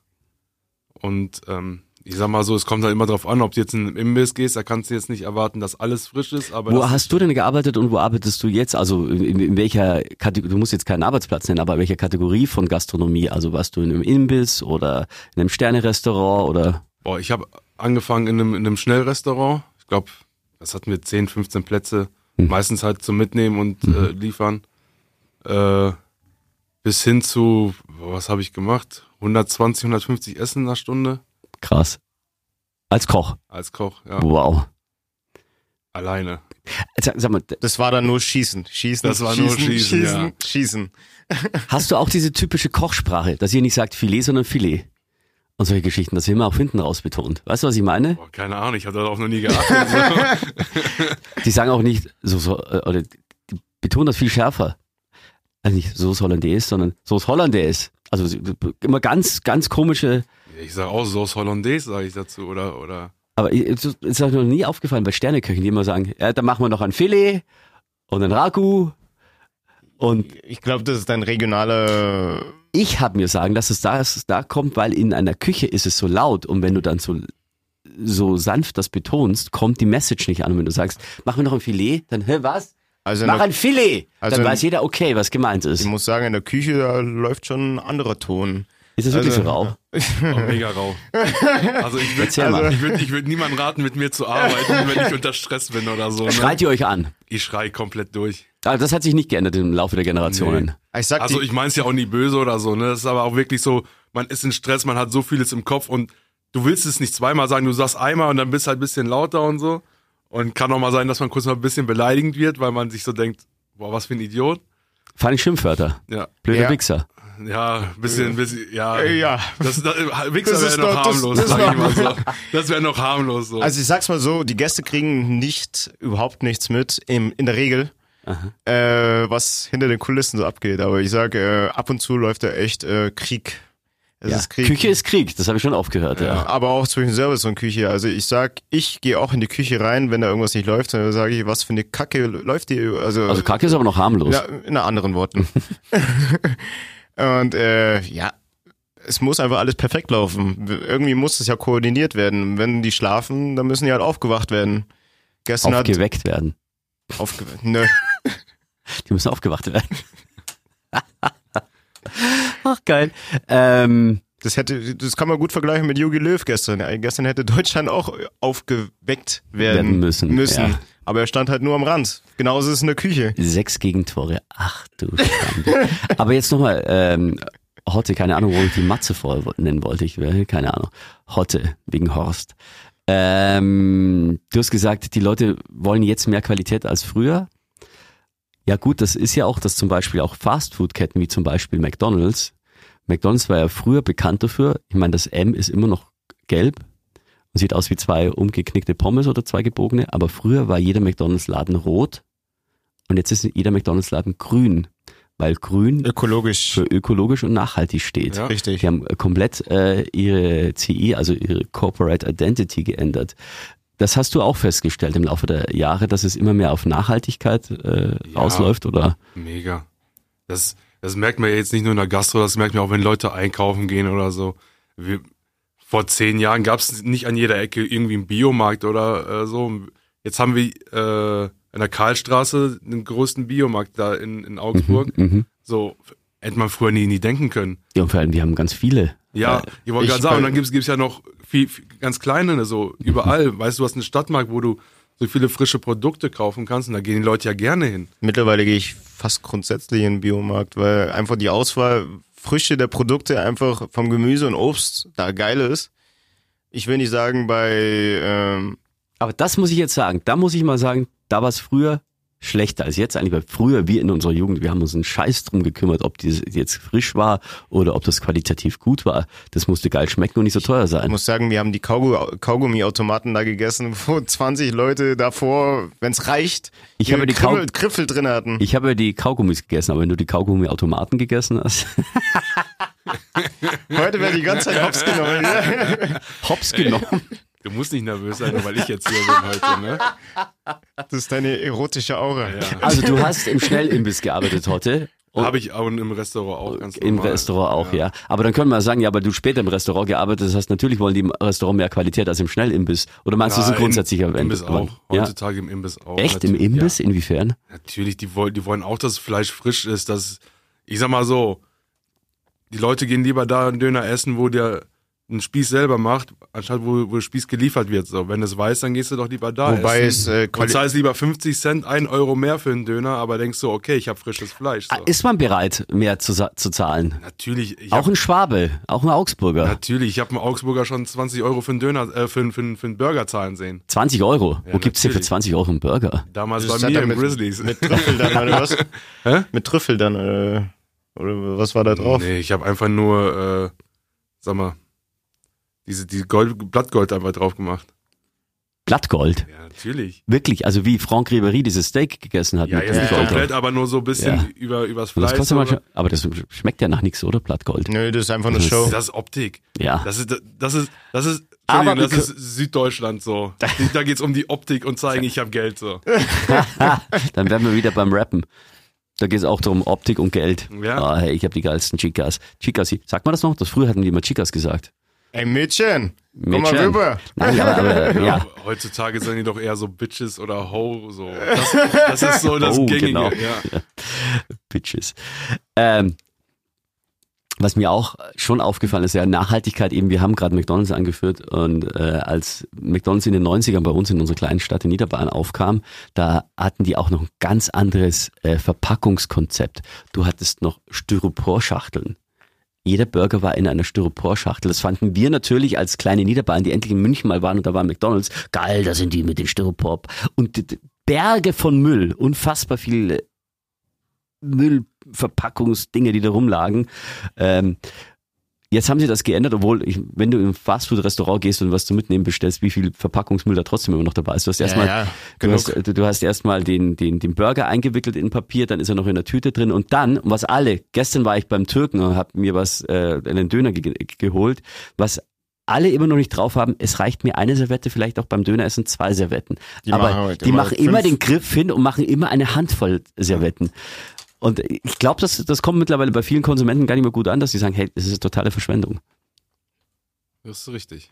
Und ähm, ich sag mal so, es kommt halt immer drauf an, ob du jetzt in einen Imbiss gehst, da kannst du jetzt nicht erwarten, dass alles frisch ist, aber Wo hast du denn gearbeitet und wo arbeitest du jetzt? Also in, in, in welcher Kategorie, du musst jetzt keinen Arbeitsplatz nennen, aber in welcher Kategorie von Gastronomie? Also warst du in einem Imbiss oder in einem Sternerestaurant oder? Boah, ich habe angefangen in einem, in einem Schnellrestaurant. Ich glaube, das hatten wir 10, 15 Plätze. Hm. Meistens halt zum Mitnehmen und äh, liefern. Äh, bis hin zu, was habe ich gemacht? 120, 150 Essen in einer Stunde Krass. Als Koch. als Koch, ja, Wow. alleine. Sag, sag mal, Das war dann nur Schießen. Schießen. Das war nur Schießen, Schießen. ja. Schießen. hast du auch diese typische Kochsprache, dass ihr nicht sagt Filet, sondern Filet? Und solche Geschichten, das wird immer auch hinten raus betont. Weißt du, was ich meine? Boah, keine Ahnung, ich habe darauf noch nie geachtet. So. Die sagen auch nicht so, so äh, oder die betonen das viel schärfer. Also nicht Sauce Hollandaise, sondern Sauce Hollandaise. Also immer ganz, ganz komische. ich sag auch Sauce Hollandaise, sage ich dazu, oder, oder. Aber es ist euch noch nie aufgefallen bei Sterneköchen, die immer sagen, ja, dann machen wir noch ein Filet und ein Ragu. Und Ich glaube, das ist ein regionaler. Ich habe mir sagen, dass es da, dass es da kommt, weil in einer Küche ist es so laut und wenn du dann so so sanft das betonst, kommt die Message nicht an. Und wenn du sagst, mach mir noch ein Filet, dann, hä, was? Also Mach der, ein Filet! Also dann weiß jeder, okay, was gemeint ist. ich muss sagen, in der Küche da läuft schon ein anderer Ton. Ist das wirklich also- so rau? Oh, mega rau. Also ich würde mal. ich würd, ich würd niemandem raten, mit mir zu arbeiten, wenn ich unter Stress bin oder so. Ne? Schreit ihr euch an? Ich schrei komplett durch. Aber das hat sich nicht geändert im Laufe der Generationen. Ich sag Also ich meine es ja auch nie böse oder so, ne? Das ist aber auch wirklich so, man ist in Stress, man hat so vieles im Kopf und du willst es nicht zweimal sagen, du sagst einmal und dann bist halt ein bisschen lauter und so. Und kann auch mal sein, dass man kurz mal ein bisschen beleidigend wird, weil man sich so denkt, boah, was für ein Idiot. Vor allem Schimpfwörter. Ja, Blöder Ja. Wichser. ja, ein bisschen, bisschen ja. Ja. Das, das, Wichser Das wäre noch noch- das- harmlos, das sag war- ich mal so. Das wäre noch harmlos so. also ich sag's mal so, die Gäste kriegen nicht, überhaupt nichts mit, im, in der Regel, äh, was hinter den Kulissen so abgeht. Aber ich sag, äh, ab und zu läuft da echt äh, Krieg. Es Ja. ist Krieg. Küche ist Krieg, das habe ich schon oft gehört. Ja. Aber auch zwischen Service und Küche. Also ich sag, ich gehe auch in die Küche rein, wenn da irgendwas nicht läuft, dann sage ich, was für eine Kacke läuft hier. Also, Also Kacke ist aber noch harmlos. ja, in anderen Worten. und äh, ja, es muss einfach alles perfekt laufen. Irgendwie muss es ja koordiniert werden. Wenn die schlafen, dann müssen die halt aufgewacht werden. Gestern Aufgeweckt werden. hat aufgeweckt. Nö. Die müssen aufgewacht werden. Ach geil. Ähm, Das hätte, das kann man gut vergleichen mit Jogi Löw gestern. Ja, Gestern hätte Deutschland auch aufgeweckt werden, Werden müssen, ja. Aber er stand halt nur am Rand. Genauso ist es in der Küche. sechs Gegentore. Ach du Schande. aber jetzt nochmal, ähm, Hotte, keine Ahnung, wo ich die Matze vor nennen wollte. Ich will, keine Ahnung. Hotte, wegen Horst. Ähm, du hast gesagt, die Leute wollen jetzt mehr Qualität als früher. Ja gut, das ist ja auch, dass zum Beispiel auch Fastfood-Ketten wie zum Beispiel McDonald's. McDonald's war ja früher bekannt dafür. Ich meine, das M ist immer noch gelb und sieht aus wie zwei umgeknickte Pommes oder zwei gebogene. Aber früher war jeder McDonald's-Laden rot und jetzt ist jeder McDonald's-Laden grün, weil grün Ökologisch. für ökologisch und nachhaltig steht. Ja. Richtig. Die haben komplett äh, ihre CI, also ihre Corporate Identity geändert. Das hast du auch festgestellt im Laufe der Jahre, dass es immer mehr auf Nachhaltigkeit äh, Ja. ausläuft oder? Mega. Das, das merkt man ja jetzt nicht nur in der Gastro, das merkt man auch, wenn Leute einkaufen gehen oder so. Wir, vor zehn Jahren gab es nicht an jeder Ecke irgendwie einen Biomarkt oder äh, so. Jetzt haben wir äh, an der Karlstraße den größten Biomarkt da in, in Augsburg. Mhm. So hätte man früher nie, nie denken können. Ja, und vor allem, die haben ganz viele. Ja, Äh, ich wollte gerade sagen, und dann gibt's gibt's ja noch viel, viel ganz kleine, ne, so überall. Weißt du, du hast einen Stadtmarkt, wo du so viele frische Produkte kaufen kannst und da gehen die Leute ja gerne hin. Mittlerweile gehe ich fast grundsätzlich in den Biomarkt, weil einfach die Auswahl, Frische der Produkte einfach vom Gemüse und Obst da geil ist. Ich will nicht sagen bei, ähm, Aber das muss ich jetzt sagen, da muss ich mal sagen, da war es früher schlechter als jetzt eigentlich, weil früher wir in unserer Jugend, wir haben uns einen Scheiß drum gekümmert, ob die jetzt frisch war oder ob das qualitativ gut war. Das musste geil schmecken und nicht so teuer Ich sein. muss sagen, wir haben die Kaugummi- Kaugummi-Automaten da gegessen, wo 20 Leute davor, wenn es reicht, Ich habe die Griffel, Kau- Griffel drin hatten. Ich habe ja die Kaugummis gegessen, aber wenn du die Kaugummi-Automaten gegessen hast, Heute wäre die ganze Zeit hops genommen. hops genommen. Du musst nicht nervös sein, nur weil ich jetzt hier bin heute, ne? Das ist deine erotische Aura. Also du hast im Schnellimbiss gearbeitet heute. Habe ich auch im Restaurant auch ganz Im normal. Restaurant auch, ja. Aber dann können wir sagen, ja, aber du später im Restaurant gearbeitet hast, natürlich wollen die im Restaurant mehr Qualität als im Schnellimbiss. Oder meinst du, das ist ein grundsätzlicher Im Imbiss auch. Ja. Heutzutage im Imbiss auch. Echt? Im Imbiss? Inwiefern? Ja. Natürlich, die wollen, die wollen auch, dass Fleisch frisch ist. Dass, ich sag mal so, die Leute gehen lieber da einen Döner essen, wo der einen Spieß selber macht, anstatt wo, wo der Spieß geliefert wird. So, wenn du es weißt, dann gehst du doch lieber da Wobei es, essen. äh, und zahlst lieber 50 Cent, 1 Euro mehr für einen Döner, aber denkst so, okay, ich habe frisches Fleisch. So. Ah, Ist man bereit, mehr zu, zu zahlen? natürlich, ich Auch hab, ein Schwabe, auch ein Augsburger. natürlich, ich habe einen Augsburger schon 20 Euro für einen Döner, äh, für, einen- für, für einen Burger zahlen sehen. 20 Euro. Wo gibt's hier für natürlich. 20 Euro einen Burger? Damals Das bei mir im mit, Grizzlies. mit Trüffel dann, oder was? Hä? Mit Trüffel dann, äh, oder was war da drauf? Nee, ich habe einfach nur, äh, sag mal, diese, die Gold, Blattgold einfach drauf gemacht. Blattgold. Ja, natürlich. Wirklich, also wie Franck Ribery dieses Steak gegessen hat. Ja, mit jetzt nicht Blattgold komplett, aber nur so ein bisschen Ja. über, übers das Fleisch. kostet man so. schon, aber das schmeckt ja nach nichts, oder? Blattgold. Nö, das ist einfach eine Das ist- Show. Das ist Optik. Ja. Das ist, das ist, das ist, Aber das ist Süddeutschland so. Da geht's um die Optik und zeigen, ich habe Geld so. Dann wären wir wieder beim Rappen. Da geht es auch darum, Optik und Geld. Ja. Ah, hey, ich habe die geilsten Chicas. Chicas, sagt man das noch? Das früher hatten die immer Chicas gesagt. Ey, Mädchen, komm mal Mädchen. rüber. Nein, aber, aber ja. Heutzutage sind die doch eher so Bitches oder Ho, so. Das, das ist so das Oh, Gängige, genau. ja. Bitches. Ähm, was mir auch schon aufgefallen ist, ja, Nachhaltigkeit eben, wir haben gerade McDonalds angeführt und äh, als McDonalds in den 90ern bei uns in unserer kleinen Stadt in Niederbayern aufkam, da hatten die auch noch ein ganz anderes äh, Verpackungskonzept. Du hattest noch Styroporschachteln. Jeder Burger war in einer Styroporschachtel. Das fanden wir natürlich als kleine Niederbayern, die endlich in München mal waren und da war McDonalds. Geil, da sind die mit den Styropor. Und Berge von Müll, unfassbar viel Müllverpackungsdinge, die da rumlagen. Ähm, jetzt haben sie das geändert, obwohl, ich, wenn du im Fastfood-Restaurant gehst und was zu mitnehmen bestellst, wie viel Verpackungsmüll da trotzdem immer noch dabei ist. Du hast erstmal, ja, du genug. hast, du, du hast erstmal den, den, den Burger eingewickelt in Papier, dann ist er noch in der Tüte drin und dann, was alle, gestern war ich beim Türken und habe mir was, äh, einen Döner ge geholt, was alle immer noch nicht drauf haben, es reicht mir eine Servette, vielleicht auch beim Döneressen zwei Servetten. Die Aber machen die immer machen immer fünf. den Griff hin und machen immer eine Handvoll Servetten. Und ich glaube, das, das kommt mittlerweile bei vielen Konsumenten gar nicht mehr gut an, dass sie sagen, hey, das ist totale Verschwendung. Das ist richtig.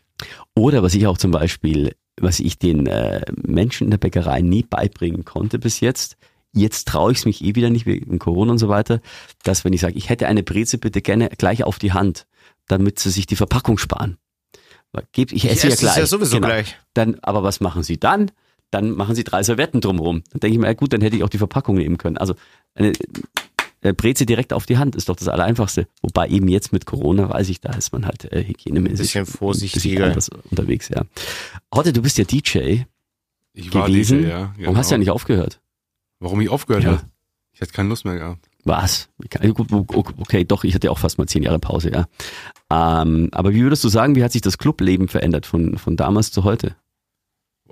Oder was ich auch zum Beispiel, was ich den äh, Menschen in der Bäckerei nie beibringen konnte bis jetzt, jetzt traue ich es mich eh wieder nicht wegen Corona und so weiter, dass wenn ich sage, ich hätte eine Breze bitte gerne gleich auf die Hand, damit sie sich die Verpackung sparen. Weil, gebt- Ich esse esse ja es gleich. ja sowieso gleich. Dann, aber was machen sie dann? Dann machen sie drei Servetten drumherum. Dann denke ich mir, ja gut, dann hätte ich auch die Verpackung nehmen können. Also eine, eine Breze direkt auf die Hand ist doch das Allereinfachste. Wobei eben jetzt mit Corona weiß ich, da ist man halt äh, hygienemäßig Bisschen ein bisschen vorsichtiger. anders unterwegs, ja. Heute, du bist ja DJ Ich war gewesen. DJ, ja. Warum hast du ja genau. nicht aufgehört? Warum ich aufgehört Ja. habe? Ich hatte keine Lust mehr gehabt. Was? Okay, doch, ich hatte ja auch fast mal zehn Jahre Pause, ja. Ähm, aber wie würdest du sagen, wie hat sich das Clubleben verändert von, von damals zu heute?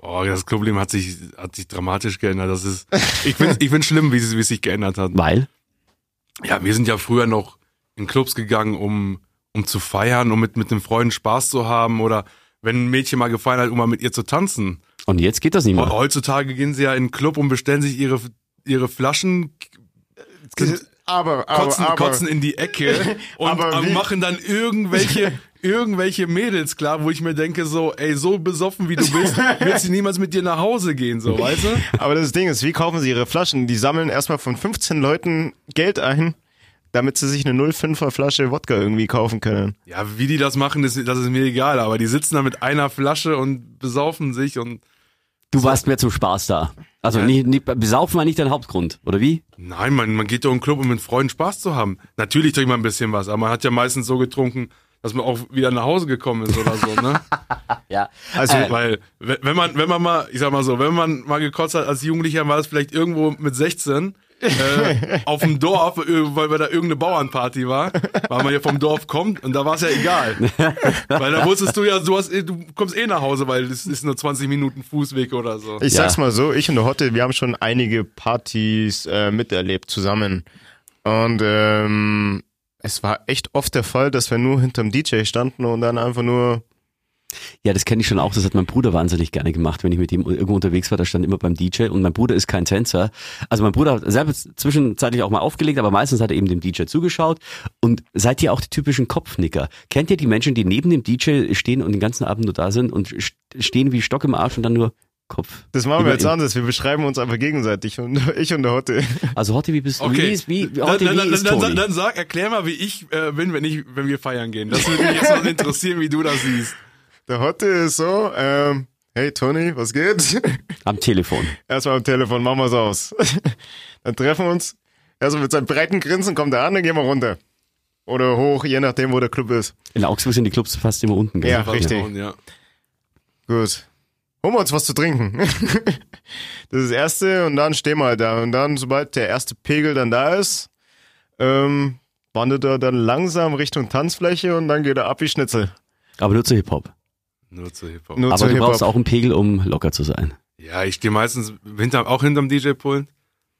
Oh, das Clubleben hat sich, hat sich dramatisch geändert. Das ist, ich finde ich find's schlimm, wie es, wie es sich geändert hat. Weil? Ja, wir sind ja früher noch in Clubs gegangen, um, um zu feiern, um mit, mit den Freunden Spaß zu haben oder wenn ein Mädchen mal gefallen hat, um mal mit ihr zu tanzen. Und jetzt geht das nicht mehr. Heutzutage gehen sie ja in den Club und bestellen sich ihre, ihre Flaschen, sind, Aber, aber, kotzen, aber. kotzen in die Ecke und Aber äh, machen dann irgendwelche, irgendwelche Mädels klar, wo ich mir denke so, ey, so besoffen wie du bist, wird sie niemals mit dir nach Hause gehen, so, weißt du? Aber das Ding ist, wie kaufen sie ihre Flaschen? Die sammeln erstmal von 15 Leuten Geld ein, damit sie sich eine 0,5er Flasche Wodka irgendwie kaufen können. Ja, wie die das machen, das, das ist mir egal, aber die sitzen da mit einer Flasche und besaufen sich und Du warst mehr zum Spaß da. Also Ja. nicht, nicht, besaufen war nicht dein Hauptgrund, oder wie? nein, man, man geht doch in den Club, um mit Freunden Spaß zu haben. Natürlich trinkt man ein bisschen was, aber man hat ja meistens so getrunken, dass man auch wieder nach Hause gekommen ist oder so, ne? Ja. Also, Äh, Weil, wenn man, wenn man mal, ich sag mal so, wenn man mal gekotzt hat als Jugendlicher, war es vielleicht irgendwo mit 16 äh, auf dem Dorf, äh, weil da irgendeine Bauernparty war, weil man ja vom Dorf kommt und da war es ja egal. weil da wusstest du ja, du, hast, du kommst eh nach Hause, weil es ist nur 20 Minuten Fußweg oder so. Ich Ja. sag's mal so, ich und der Hotte, wir haben schon einige Partys äh, miterlebt zusammen. Und ähm, es war echt oft der Fall, dass wir nur hinterm DJ standen und dann einfach nur Ja, das kenne ich schon auch. Das hat mein Bruder wahnsinnig gerne gemacht, wenn ich mit ihm irgendwo unterwegs war. Da stand immer beim DJ und mein Bruder ist kein Tänzer. Also mein Bruder hat selber zwischenzeitlich auch mal aufgelegt, aber meistens hat er eben dem DJ zugeschaut. Und seid ihr auch die typischen Kopfnicker? Kennt ihr die Menschen, die neben dem DJ stehen und den ganzen Abend nur da sind und st- stehen wie Stock im Arsch und dann nur Kopf? Das machen wir jetzt anders. Wir beschreiben uns einfach gegenseitig. Und ich und der Hotte. Also Hotti, wie bist du? Wie Okay, ist, wie, dann, Hotti, dann, wie dann, ist dann, Toni? dann sag, erklär mal, wie ich äh, bin, wenn ich, wenn wir feiern gehen. Das würde mich jetzt mal interessieren, wie du das siehst. Der Hotte ist so, ähm, hey Tony, was geht? Am Telefon. Erstmal am Telefon, machen wir's aus. Dann treffen wir uns. Erstmal mit seinem breiten Grinsen kommt er an, dann gehen wir runter. Oder hoch, je nachdem, wo der Club ist. In Augsburg sind die Clubs fast immer unten. gell? Ja, richtig. Ja. Gut. Holen wir uns was zu trinken. Das ist das Erste und dann stehen wir halt da. Und dann, sobald der erste Pegel dann da ist, ähm, wandert er dann langsam Richtung Tanzfläche und dann geht er ab wie Schnitzel. Aber nur zu Hip-Hop. Nur zu Hip-Hop. Aber zu du brauchst Hip-Hop. auch einen Pegel, um locker zu sein. Ja, ich stehe meistens hinter, auch hinterm DJ-Pult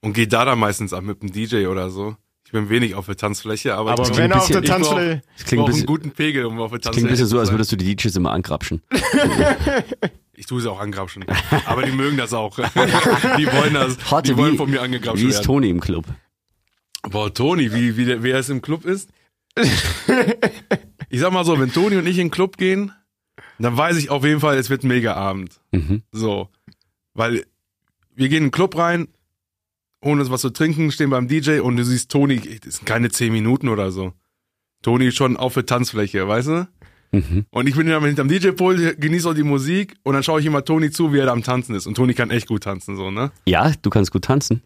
und gehe da dann meistens ab mit dem DJ oder so. Ich bin wenig auf der Tanzfläche, aber, Aber ich, wenn er auf der Tanzfläche... Das ich klingt ein brauche einen bisschen, guten Pegel, um auf der Tanzfläche klingt ein bisschen so, zu als würdest du die DJs immer angrapschen. Ich tue sie auch angrapschen. Aber die mögen das auch. die wollen das. Hatte, die wollen wie, von mir angegrapscht wie ist. Toni im Club? Boah, Toni, wie, wie der, wer es im Club ist? ich sag mal so, wenn Toni und ich in den Club gehen, dann weiß ich auf jeden Fall, es wird ein mega Abend. Mhm. So. Weil wir gehen in den Club rein, holen uns was zu trinken, stehen beim DJ und du siehst Toni, das sind keine zehn Minuten oder so. Toni ist schon auf der Tanzfläche, weißt du? Mhm. Und ich bin dann hinterm DJ-Pult, genieße auch die Musik und dann schaue ich immer Toni zu, wie er da am Tanzen ist. Und Toni kann echt gut tanzen, so, ne? Ja, du kannst gut tanzen.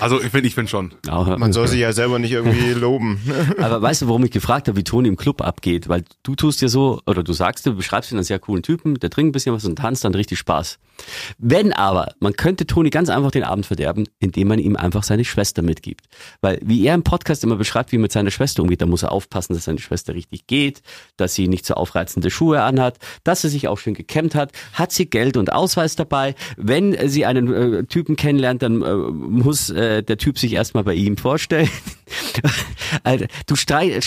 Also ich finde ich find schon. Aber, Man soll sich ja selber nicht irgendwie loben. aber weißt du, warum ich gefragt habe, wie Toni im Club abgeht? Weil du tust dir so, oder du sagst, du beschreibst ihn als sehr coolen Typen, der trinkt ein bisschen was und tanzt dann richtig Spaß. Wenn aber, man könnte Toni ganz einfach den Abend verderben, indem man ihm einfach seine Schwester mitgibt. Weil wie er im Podcast immer beschreibt, wie er mit seiner Schwester umgeht, da muss er aufpassen, dass seine Schwester richtig geht, dass sie nicht so aufreizende Schuhe anhat, dass sie sich auch schön gekämmt hat, hat sie Geld und Ausweis dabei. Wenn sie einen äh, Typen kennenlernt, dann äh, muss äh, der Typ sich erstmal bei ihm vorstellen. Alter, du strei-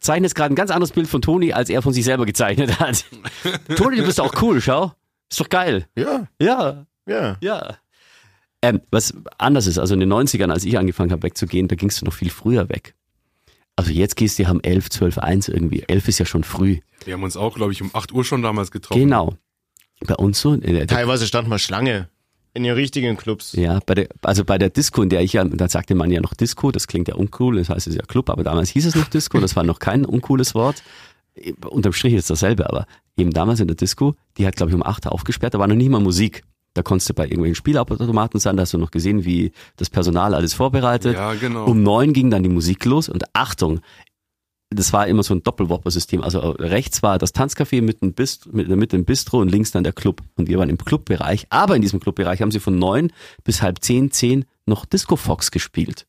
zeichnest gerade ein ganz anderes Bild von Toni, als er von sich selber gezeichnet hat. Toni, du bist auch cool, schau. Ist doch geil. Ja, Ja, ja. ja. Ähm, was anders ist, also in den 90ern, als ich angefangen habe wegzugehen, da gingst du noch viel früher weg. Also jetzt gehst du um 11, 12, 1 irgendwie. 11 ist ja schon früh. Wir haben uns auch, glaube ich, um 8 Uhr schon damals getroffen. Genau. Bei uns so, in der, Teilweise stand mal Schlange in den richtigen Clubs. ja, bei der, also bei der Disco, in der ich ja, da sagte man ja noch Disco, das klingt ja uncool, das heißt es ja Club, aber damals hieß es noch Disco, das war noch kein uncooles Wort. Unterm Strich ist dasselbe, aber eben damals in der Disco, die hat glaube ich um 8 aufgesperrt, da war noch nicht mal Musik. Da konntest du bei irgendwelchen Spielautomaten sein, da hast du noch gesehen, wie das Personal alles vorbereitet. Ja, genau. Um neun ging dann die Musik los und Achtung, das war immer so ein Doppelwopper-System. Also rechts war das Tanzcafé mit dem Bist mit, mit dem Bistro und links dann der Club. Und wir waren im Clubbereich. Aber in diesem Clubbereich haben sie von neun bis halb zehn, zehn noch Disco Fox gespielt.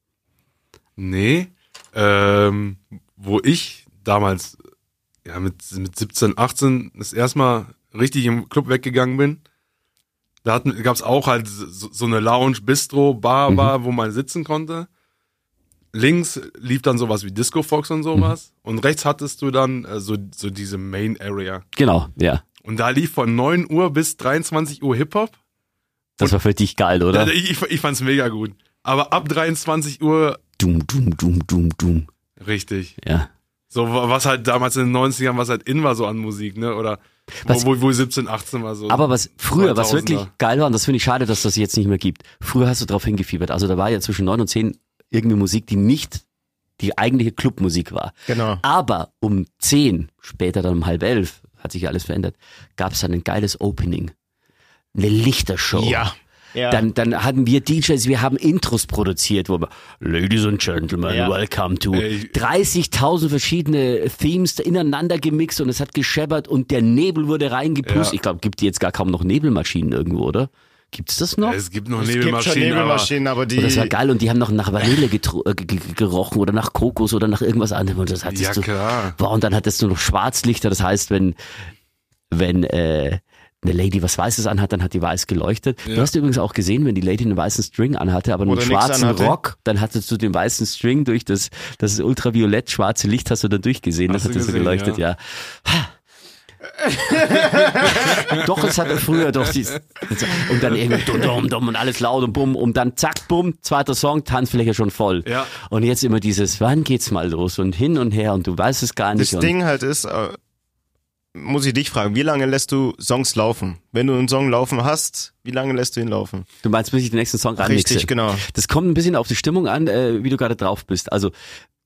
Nee, ähm, wo ich damals ja mit, mit 17, 18 das erste Mal richtig im Club weggegangen bin, da hatten, gab's auch halt so, so eine Lounge, Bistro, Bar, Bar, wo man sitzen konnte links lief dann sowas wie Disco Fox und sowas. Mhm. Und rechts hattest du dann äh, so, so diese Main Area. Genau, ja. Und da lief von 9 Uhr bis 23 Uhr Hip-Hop. Das war für dich geil, oder? Ja, ich, ich fand's mega gut. Aber ab 23 Uhr. Dum, dum, dum, dum, dum. Richtig. Ja. So, was halt damals in den 90ern, was halt in war, so an Musik, ne? Oder was, wo, wo 17, 18 war so. Aber was früher, was wirklich geil war, und das finde ich schade, dass das jetzt nicht mehr gibt. Früher hast du drauf hingefiebert. Also da war ja zwischen 9 und 10 irgendeine Musik, die nicht die eigentliche Clubmusik war. Genau. Aber um zehn, später dann um halb elf, hat sich alles verändert, gab es dann ein geiles Opening. Eine Lichtershow. Ja. Ja. Dann, dann hatten wir DJs, wir haben Intros produziert, wo wir Ladies and Gentlemen, ja. welcome to äh, 30.000 verschiedene Themes ineinander gemixt und es hat gescheppert und der Nebel wurde reingepustet. Ja. Ich glaube, gibt die jetzt gar kaum noch Nebelmaschinen irgendwo, oder? Gibt's das noch? Es gibt noch Es gibt schon Nebelmaschinen, Nebelmaschinen, aber die. Und das war geil und die haben noch nach Vanille äh, ge- ge- gerochen oder nach Kokos oder nach irgendwas anderem und das hat sich Ja, so, klar. Wow, und dann hattest du noch Schwarzlichter, das heißt, wenn, wenn, äh, eine Lady was Weißes anhat, dann hat die weiß geleuchtet. Du Ja. hast übrigens auch gesehen, wenn die Lady einen weißen String anhatte, aber einen Oder schwarzen anhatte. Rock, dann hattest du den weißen String durch das, das ultraviolett schwarze Licht hast du dann durchgesehen, das Hast hat du das so geleuchtet, ja. doch, es hat früher doch die, und dann irgendwie dum, dum, dum und alles laut und bumm und dann zack, bumm, zweiter Song, Tanzfläche schon voll. Ja. Und jetzt immer dieses, wann geht's mal los und hin und her und du weißt es gar nicht. Das Ding halt ist, äh, muss ich dich fragen, wie lange lässt du Songs laufen? Wenn du einen Song laufen hast, wie lange lässt du ihn laufen? Du meinst, bis ich den nächsten Song reinmixe? Richtig, genau. Das kommt ein bisschen auf die Stimmung an, äh, wie du gerade drauf bist. Also,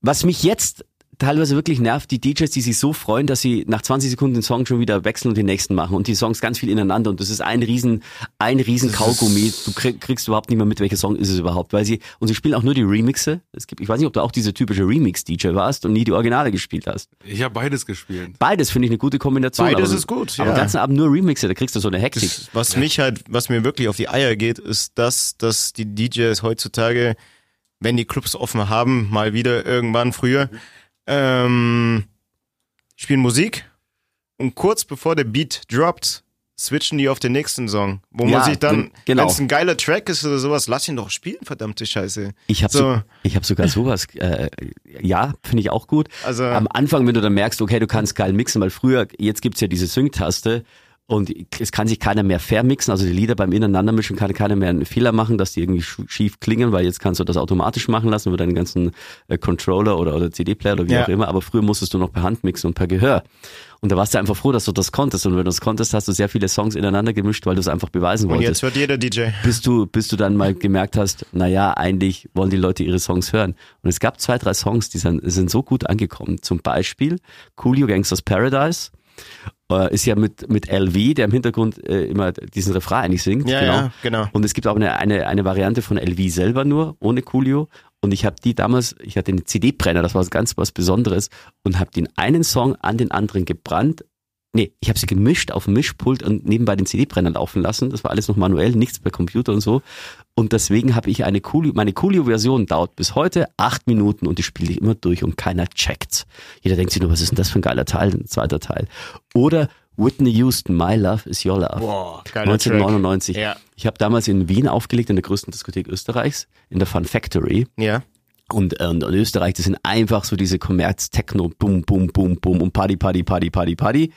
was mich jetzt teilweise wirklich nervt, die DJs, die sich so freuen, dass sie nach 20 Sekunden den Song schon wieder wechseln und den nächsten machen und die Songs ganz viel ineinander und das ist ein riesen, ein riesen Kaugummi. Du krieg, kriegst überhaupt nicht mehr mit, welcher Song ist es überhaupt, weil sie, und sie spielen auch nur die Remixe. Es gibt, ich weiß nicht, ob du auch diese typische Remix-DJ warst und nie die Originale gespielt hast. Ich habe beides gespielt. Beides finde ich eine gute Kombination. Beides aber, ist gut, Aber ja. den ganzen Abend nur Remixe, da kriegst du so eine Hektik. Das, was mich halt, was mir wirklich auf die Eier geht, ist das, dass die DJs heutzutage, wenn die Clubs offen haben, mal wieder irgendwann früher, ähm, spielen Musik und kurz bevor der Beat droppt, switchen die auf den nächsten Song. Wo Ja, man sich dann, gen- genau. wenn es ein geiler Track ist oder sowas, lass ihn doch spielen, verdammte Scheiße. Ich habe So. so, ich hab sogar sowas, äh, ja, finde ich auch gut. Also- Am Anfang, wenn du dann merkst, okay, du kannst geil mixen, weil früher, jetzt gibt's ja diese Sync-Taste und es kann sich keiner mehr vermixen, also die Lieder beim Ineinandermischen kann keiner mehr einen Fehler machen, dass die irgendwie sch- schief klingen, weil jetzt kannst du das automatisch machen lassen über deinen ganzen äh, Controller oder, oder CD-Player oder wie Ja. auch immer, aber früher musstest du noch per Hand mixen und per Gehör. Und da warst du einfach froh, dass du das konntest. Und wenn du das konntest, hast du sehr viele Songs ineinander gemischt, weil du es einfach beweisen Und wolltest jetzt wird jeder DJ. bis du, bis du dann mal gemerkt hast, naja, eigentlich wollen die Leute ihre Songs hören. Und es gab zwei, drei Songs, die sind, sind so gut angekommen. Zum Beispiel Coolio Gangsters Paradise. Äh, ist ja mit, mit LV, der im Hintergrund äh, immer diesen Refrain eigentlich singt. Ja, genau. ja, genau. Und es gibt auch eine, eine, eine Variante von LV selber nur, ohne Coolio. Und ich habe die damals, ich hatte einen CD-Brenner, das war ganz was Besonderes, und habe den einen Song an den anderen gebrannt. Nee, ich habe sie gemischt auf dem Mischpult und nebenbei den CD-Brenner laufen lassen. Das war alles noch manuell, nichts per Computer und so. Und deswegen habe ich eine Coolio, meine Coolio-Version dauert bis heute acht Minuten und die spiele ich immer durch und keiner checkt's. Jeder denkt sich nur, was ist denn das für ein geiler Teil, ein zweiter Teil. Oder Whitney Houston, My Love is Your Love. Boah, geiler 1999. Track. Ja. Ich habe damals in Wien aufgelegt, in der größten Diskothek Österreichs, in der Fun Factory. Ja. Und, äh, und in Österreich, das sind einfach so diese Kommerz-Techno, bum, bum, bum, bum und Party, Party, Party, Party, Party.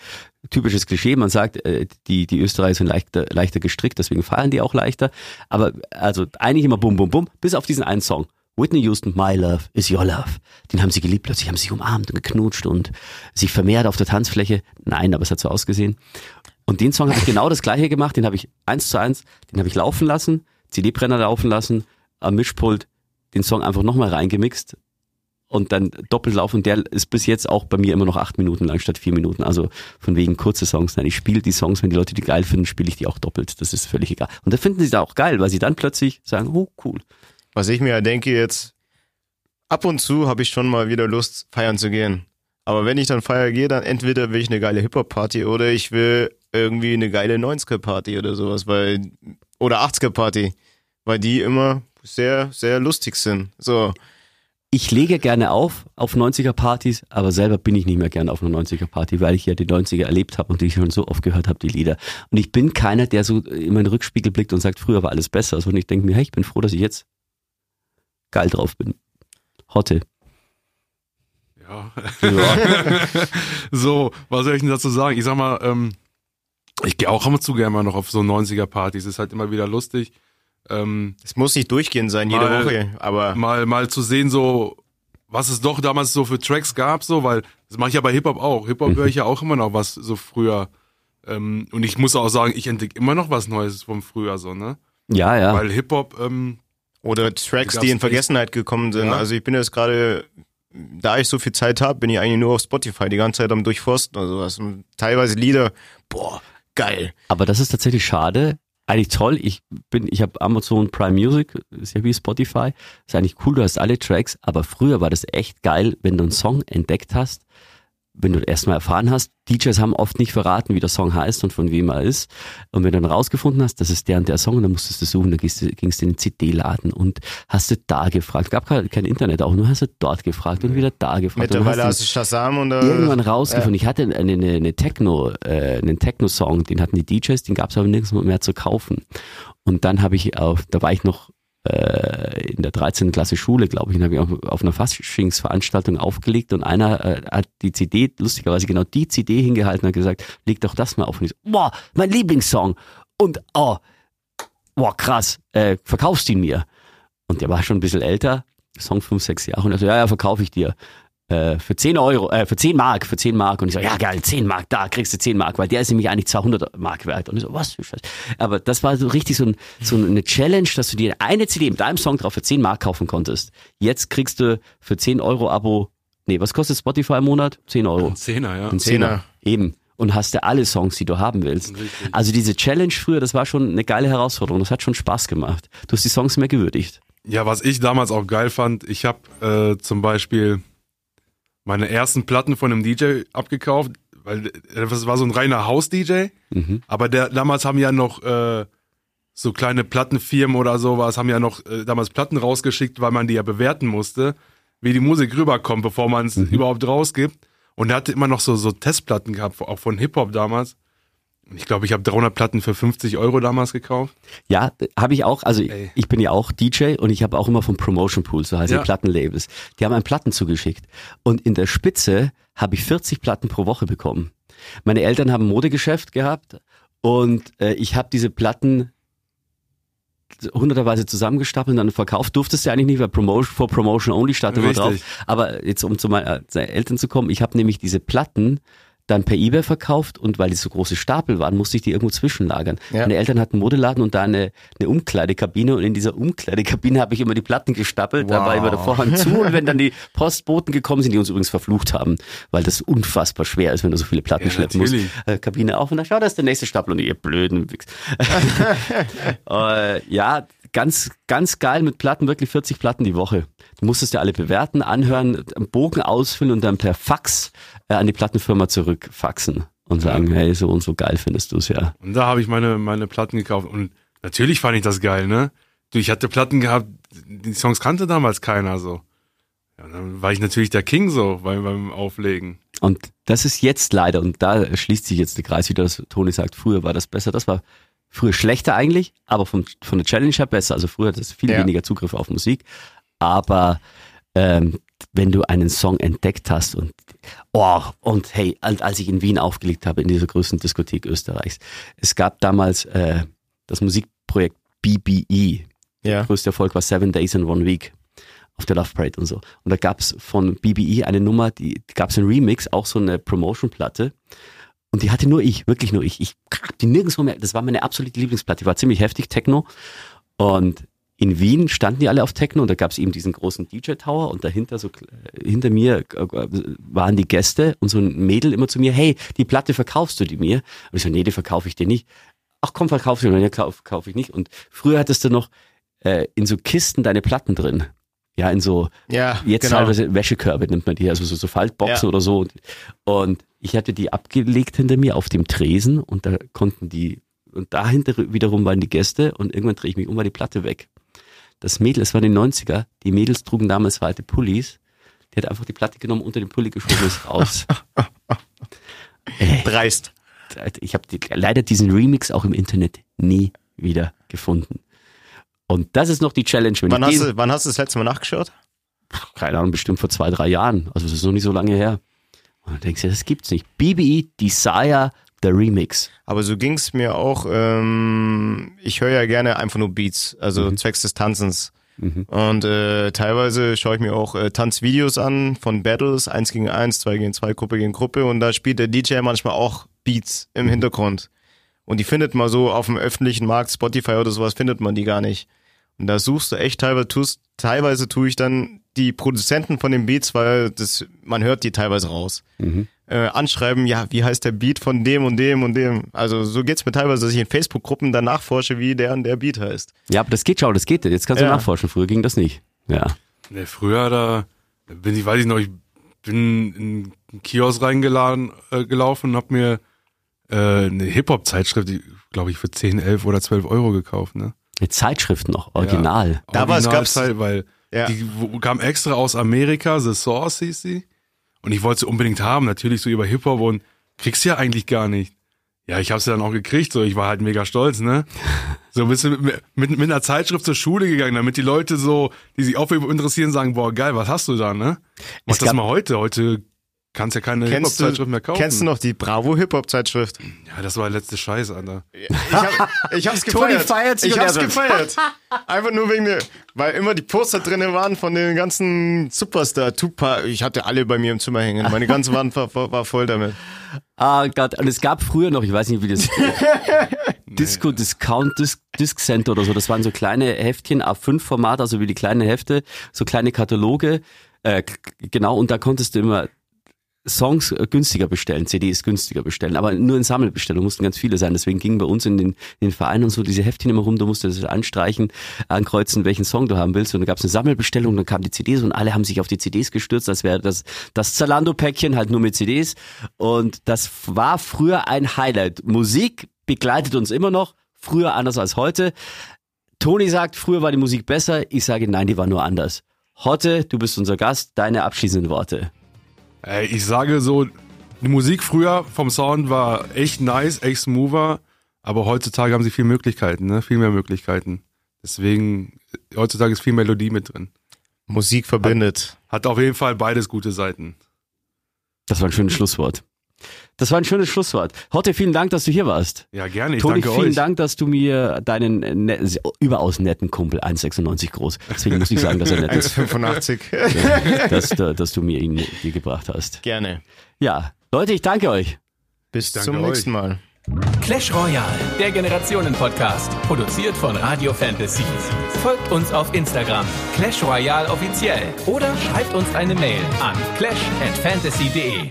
Typisches Klischee, man sagt, äh, die, die Österreicher sind leichter, leichter gestrickt, deswegen feiern die auch leichter. Aber also eigentlich immer bum, bum, bum, bis auf diesen einen Song. Whitney Houston, My Love is Your Love. Den haben sie geliebt, plötzlich haben sie sich umarmt und geknutscht und sich vermehrt auf der Tanzfläche. Nein, aber es hat so ausgesehen. Und den Song habe ich genau das gleiche gemacht, den habe ich eins zu eins, den habe ich laufen lassen, CD-Brenner laufen lassen, am Mischpult den Song einfach nochmal reingemixt und dann doppelt laufen. Der ist bis jetzt auch bei mir immer noch acht Minuten lang statt vier Minuten. Also von wegen kurze Songs. Nein, ich spiele die Songs, wenn die Leute die geil finden, spiele ich die auch doppelt. Das ist völlig egal. Und da finden sie da auch geil, weil sie dann plötzlich sagen, oh cool. Was ich mir ja denke jetzt, ab und zu habe ich schon mal wieder Lust, feiern zu gehen. Aber wenn ich dann feiern gehe, dann entweder will ich eine geile Hip-Hop-Party oder ich will irgendwie eine geile 90er-Party oder sowas, weil, oder 80er-Party, weil die immer sehr, sehr lustig sind. So, Ich lege gerne auf, auf 90er Partys, aber selber bin ich nicht mehr gerne auf einer 90er Party, weil ich ja die 90er erlebt habe und die ich schon so oft gehört habe, die Lieder. Und ich bin keiner, der so in meinen Rückspiegel blickt und sagt, früher war alles besser. Und ich denke mir, hey, ich bin froh, dass ich jetzt geil drauf bin. Hotte. Ja. Ja. so, was soll ich denn dazu sagen? Ich sag mal, ähm, ich gehe auch immer zu gerne mal noch auf so 90er-Partys. Ist halt immer wieder lustig. Ähm, es muss nicht durchgehend sein, jede Mal- Woche, aber mal, mal zu sehen, so, was es doch damals so für Tracks gab, so, weil das mache ich ja bei Hip-Hop auch. Hip-Hop höre ich ja auch immer noch was so früher. Ähm, und ich muss auch sagen, ich entdecke immer noch was Neues vom früher, so, ne? ja, ja. Weil Hip-Hop, ähm, oder Tracks, Die in Vergessenheit gekommen sind. Ja. Also ich bin jetzt gerade, da ich so viel Zeit habe, bin ich eigentlich nur auf Spotify die ganze Zeit am Durchforsten oder sowas. Und teilweise Lieder, boah, geil. Aber das ist tatsächlich schade. Eigentlich toll. Ich bin, ich habe Amazon Prime Music, ist ja wie Spotify. Ist eigentlich cool, du hast alle Tracks, aber früher war das echt geil, wenn du einen Song entdeckt hast wenn du erstmal erfahren hast, DJs haben oft nicht verraten, wie der Song heißt und von wem er ist. Und wenn du dann rausgefunden hast, das ist der und der Song, dann musstest du suchen, dann gingst du, gingst du in den CD-Laden und hast du da gefragt. Gab kein Internet auch, nur hast du dort gefragt und wieder da gefragt. Mittlerweile hast du Shazam und äh, irgendwann rausgefunden. Ja. Ich hatte eine, eine, eine Techno, äh, einen Techno-Song, den hatten die DJs, den gab es aber nirgends mehr zu kaufen. Und dann habe ich auf, da war ich noch äh, in der 13. Klasse Schule, glaube ich, und habe ich auf, auf einer Faschingsveranstaltung aufgelegt und einer äh, hat die CD, lustigerweise genau die CD hingehalten und hat gesagt, leg doch das mal auf. Und ich so, boah, mein Lieblingssong. Und, oh, boah, krass, äh, verkaufst ihn mir? Und der war schon ein bisschen älter, Song fünf, sechs Jahre, und er so, ja, ja, verkaufe ich dir äh, für 10 Euro, äh, für 10 Mark, für 10 Mark. Und ich so, ja geil, 10 Mark, da kriegst du 10 Mark, weil der ist nämlich eigentlich 200 Mark wert. Und ich so, was. Aber das war so richtig so, ein, so eine Challenge, dass du dir eine CD mit deinem Song drauf für 10 Mark kaufen konntest. Jetzt kriegst du für 10 Euro Abo, nee, was kostet Spotify im Monat? 10 Euro. Ein Zehner, ja. Ein Zehner. Eben. Und hast du alle Songs, die du haben willst. Also diese Challenge früher, das war schon eine geile Herausforderung. Das hat schon Spaß gemacht. Du hast die Songs mehr gewürdigt. Ja, was ich damals auch geil fand, ich habe äh, zum Beispiel meine ersten Platten von einem DJ abgekauft, weil das war so ein reiner Haus-DJ. Mhm. Aber der, damals haben ja noch äh, so kleine Plattenfirmen oder sowas, haben ja noch äh, damals Platten rausgeschickt, weil man die ja bewerten musste, wie die Musik rüberkommt, bevor man es mhm. überhaupt rausgibt. Und er hatte immer noch so, so Testplatten gehabt, auch von Hip-Hop damals. Ich glaube, ich habe 300 Platten für 50 Euro damals gekauft. Ja, habe ich auch. Also Ey. ich bin ja auch DJ und ich habe auch immer vom Promotion Pool, so heißt ja. Plattenlabels. Die haben einen Platten zugeschickt. Und in der Spitze habe ich 40 Platten pro Woche bekommen. Meine Eltern haben ein Modegeschäft gehabt und äh, ich habe diese Platten hunderterweise zusammengestapelt und dann verkauft. Durftest du ja eigentlich nicht, weil Promotion, for Promotion Only stand immer drauf. Aber jetzt, um zu meinen äh, Eltern zu kommen, ich habe nämlich diese Platten dann per Ebay verkauft und weil die so große Stapel waren, musste ich die irgendwo zwischenlagern. Ja. Meine Eltern hatten einen Modeladen und da eine, eine Umkleidekabine und in dieser Umkleidekabine habe ich immer die Platten gestapelt, wow. da war immer der Vorhang zu und wenn dann die Postboten gekommen sind, die uns übrigens verflucht haben, weil das unfassbar schwer ist, wenn du so viele Platten ja, schleppen natürlich. musst. Äh, Kabine auf und dann schau, da ist der nächste Stapel und ihr blöden Wichs. äh, ja, ganz, ganz geil mit Platten, wirklich 40 Platten die Woche. Du musstest ja alle bewerten, anhören, einen Bogen ausfüllen und dann per Fax äh, an die Plattenfirma zurückfaxen und sagen, hey, so und so geil findest du es ja. Und da habe ich meine, meine Platten gekauft und natürlich fand ich das geil, ne? Du, ich hatte Platten gehabt, die Songs kannte damals keiner so. Ja, dann war ich natürlich der King so beim, beim Auflegen. Und das ist jetzt leider, und da schließt sich jetzt der Kreis wieder, dass Toni sagt, früher war das besser, das war früher schlechter eigentlich, aber vom, von der Challenge her besser. Also früher hat es viel ja. weniger Zugriff auf Musik, aber ähm, wenn du einen Song entdeckt hast und oh, und hey, als ich in Wien aufgelegt habe, in dieser größten Diskothek Österreichs, es gab damals äh, das Musikprojekt BBE. Ja. Der größte Erfolg war Seven Days in One Week auf der Love Parade und so. Und da gab es von BBE eine Nummer, die gab es ein Remix, auch so eine Promotion-Platte. Und die hatte nur ich, wirklich nur ich. Ich hab die nirgendwo mehr. Das war meine absolute Lieblingsplatte. Die war ziemlich heftig, Techno. Und in Wien standen die alle auf Techno und da gab es eben diesen großen DJ-Tower und dahinter so hinter mir äh, waren die Gäste und so ein Mädel immer zu mir, hey, die Platte verkaufst du die mir? Und ich so, nee, die verkaufe ich dir nicht. Ach komm, verkauf sie mir. Nee, kauf, kauf ich nicht. Und früher hattest du noch äh, in so Kisten deine Platten drin. Ja, in so, ja, jetzt genau. teilweise Wäschekörbe nimmt man die, also so, so Faltboxen ja. oder so. Und ich hatte die abgelegt hinter mir auf dem Tresen und da konnten die, und dahinter wiederum waren die Gäste und irgendwann drehe ich mich um, war die Platte weg das Mädel, es war in den 90er, die Mädels trugen damals weite Pullis. Die hat einfach die Platte genommen, unter den Pulli geschoben ist raus. äh, Dreist. Ich habe die, leider diesen Remix auch im Internet nie wieder gefunden. Und das ist noch die Challenge. Wann hast, du, wann hast du das letzte Mal nachgeschaut? Keine Ahnung, bestimmt vor zwei, drei Jahren. Also das ist noch nicht so lange her. Und dann denkst du, das gibt's nicht. BBE Desire der Remix. Aber so ging's mir auch. Ähm, ich höre ja gerne einfach nur Beats, also mhm. zwecks des Tanzens. Mhm. Und äh, teilweise schaue ich mir auch äh, Tanzvideos an von Battles, eins gegen eins, zwei gegen zwei, Gruppe gegen Gruppe. Und da spielt der DJ manchmal auch Beats im mhm. Hintergrund. Und die findet man so auf dem öffentlichen Markt, Spotify oder sowas, findet man die gar nicht. Und da suchst du echt teilweise, tust, teilweise tue ich dann die Produzenten von den Beats, weil das, man hört die teilweise raus. Mhm. äh, anschreiben, ja, wie heißt der Beat von dem und dem und dem. Also so geht's mir teilweise, dass ich in Facebook-Gruppen danach forsche, wie der und der Beat heißt. Ja, aber das geht schon, das geht. Jetzt kannst du Ja. nachforschen. Früher ging das nicht. Ja. Ne, früher da bin ich, weiß ich noch, ich bin in einen Kiosk reingeladen, äh, gelaufen und hab mir äh, eine Hip-Hop-Zeitschrift, glaube ich, für 10, 11 oder 12 Euro gekauft, ne? Eine Zeitschrift noch, original. Damals Original gab's- Zeit, weil Ja. die kam extra aus Amerika, The Source hieß sie. Und ich wollte sie unbedingt haben, natürlich so über Hip-Hop und kriegst sie ja eigentlich gar nicht. Ja, ich habe sie dann auch gekriegt, so ich war halt mega stolz, ne? So bist du mit, mit, mit einer Zeitschrift zur Schule gegangen, damit die Leute so, die sich auch für interessieren, sagen, boah, geil, was hast du da, ne? Mach Es das mal heute. Heute kannst ja keine Kennst du, Hip-Hop-Zeitschrift mehr kaufen. kennst du noch die Bravo Hip-Hop-Zeitschrift? Ja, das war der letzte Scheiß, Alter. Ich, hab, ich hab's Toni gefeiert. feiert sich ich hab's er gefeiert. Einfach nur wegen der, weil immer die Poster drinne waren von den ganzen Superstar, Tupac. Ich hatte alle bei mir im Zimmer hängen. Meine ganze Wand war, war, voll damit. Ah Gott, und es gab früher noch, ich weiß nicht, wie das Disco Discount Disc, Disc Center oder so, das waren so kleine Heftchen, A5 Format, also wie die kleinen Hefte, so kleine Kataloge, äh, genau, und da konntest du immer Songs äh, günstiger bestellen, CDs günstiger bestellen, aber nur in Sammelbestellung mussten ganz viele sein. Deswegen gingen bei uns in den, in den Vereinen und so diese Heftchen immer rum, du musstest anstreichen, ankreuzen, welchen Song du haben willst. Und dann gab es eine Sammelbestellung, dann kamen die CDs und alle haben sich auf die CDs gestürzt, als wäre das, das Zalando-Päckchen halt nur mit CDs. Und das war früher ein Highlight. Musik begleitet uns immer noch, früher anders als heute. Toni sagt, früher war die Musik besser. Ich sage, nein, die war nur anders. Hotte, du bist unser Gast, deine abschließenden Worte. Ey, ich sage so, die Musik früher vom Sound war echt nice, echt smoother, aber heutzutage haben sie viel Möglichkeiten, ne? Viel mehr Möglichkeiten. Deswegen, heutzutage ist viel Melodie mit drin. Musik verbindet. Hat auf jeden Fall beides gute Seiten. Das war ein schönes Schlusswort. Das war ein schönes Schlusswort. Hotte, vielen Dank, dass du hier warst. Ja, gerne. Ich Toni, danke vielen euch. Dank, dass du mir deinen ne, überaus netten Kumpel, 1,96 groß, deswegen muss ich sagen, dass er nett ist, 1,85. dass, du- dass du mir ihn dir gebracht hast. Gerne. Ja, Leute, ich danke euch. Bis Danke zum euch. nächsten Mal. Clash Royale, der Generationen-Podcast, produziert von Radio Fantasy. Folgt uns auf Instagram, Clash Royale offiziell, oder schreibt uns eine Mail an clash@fantasy.de.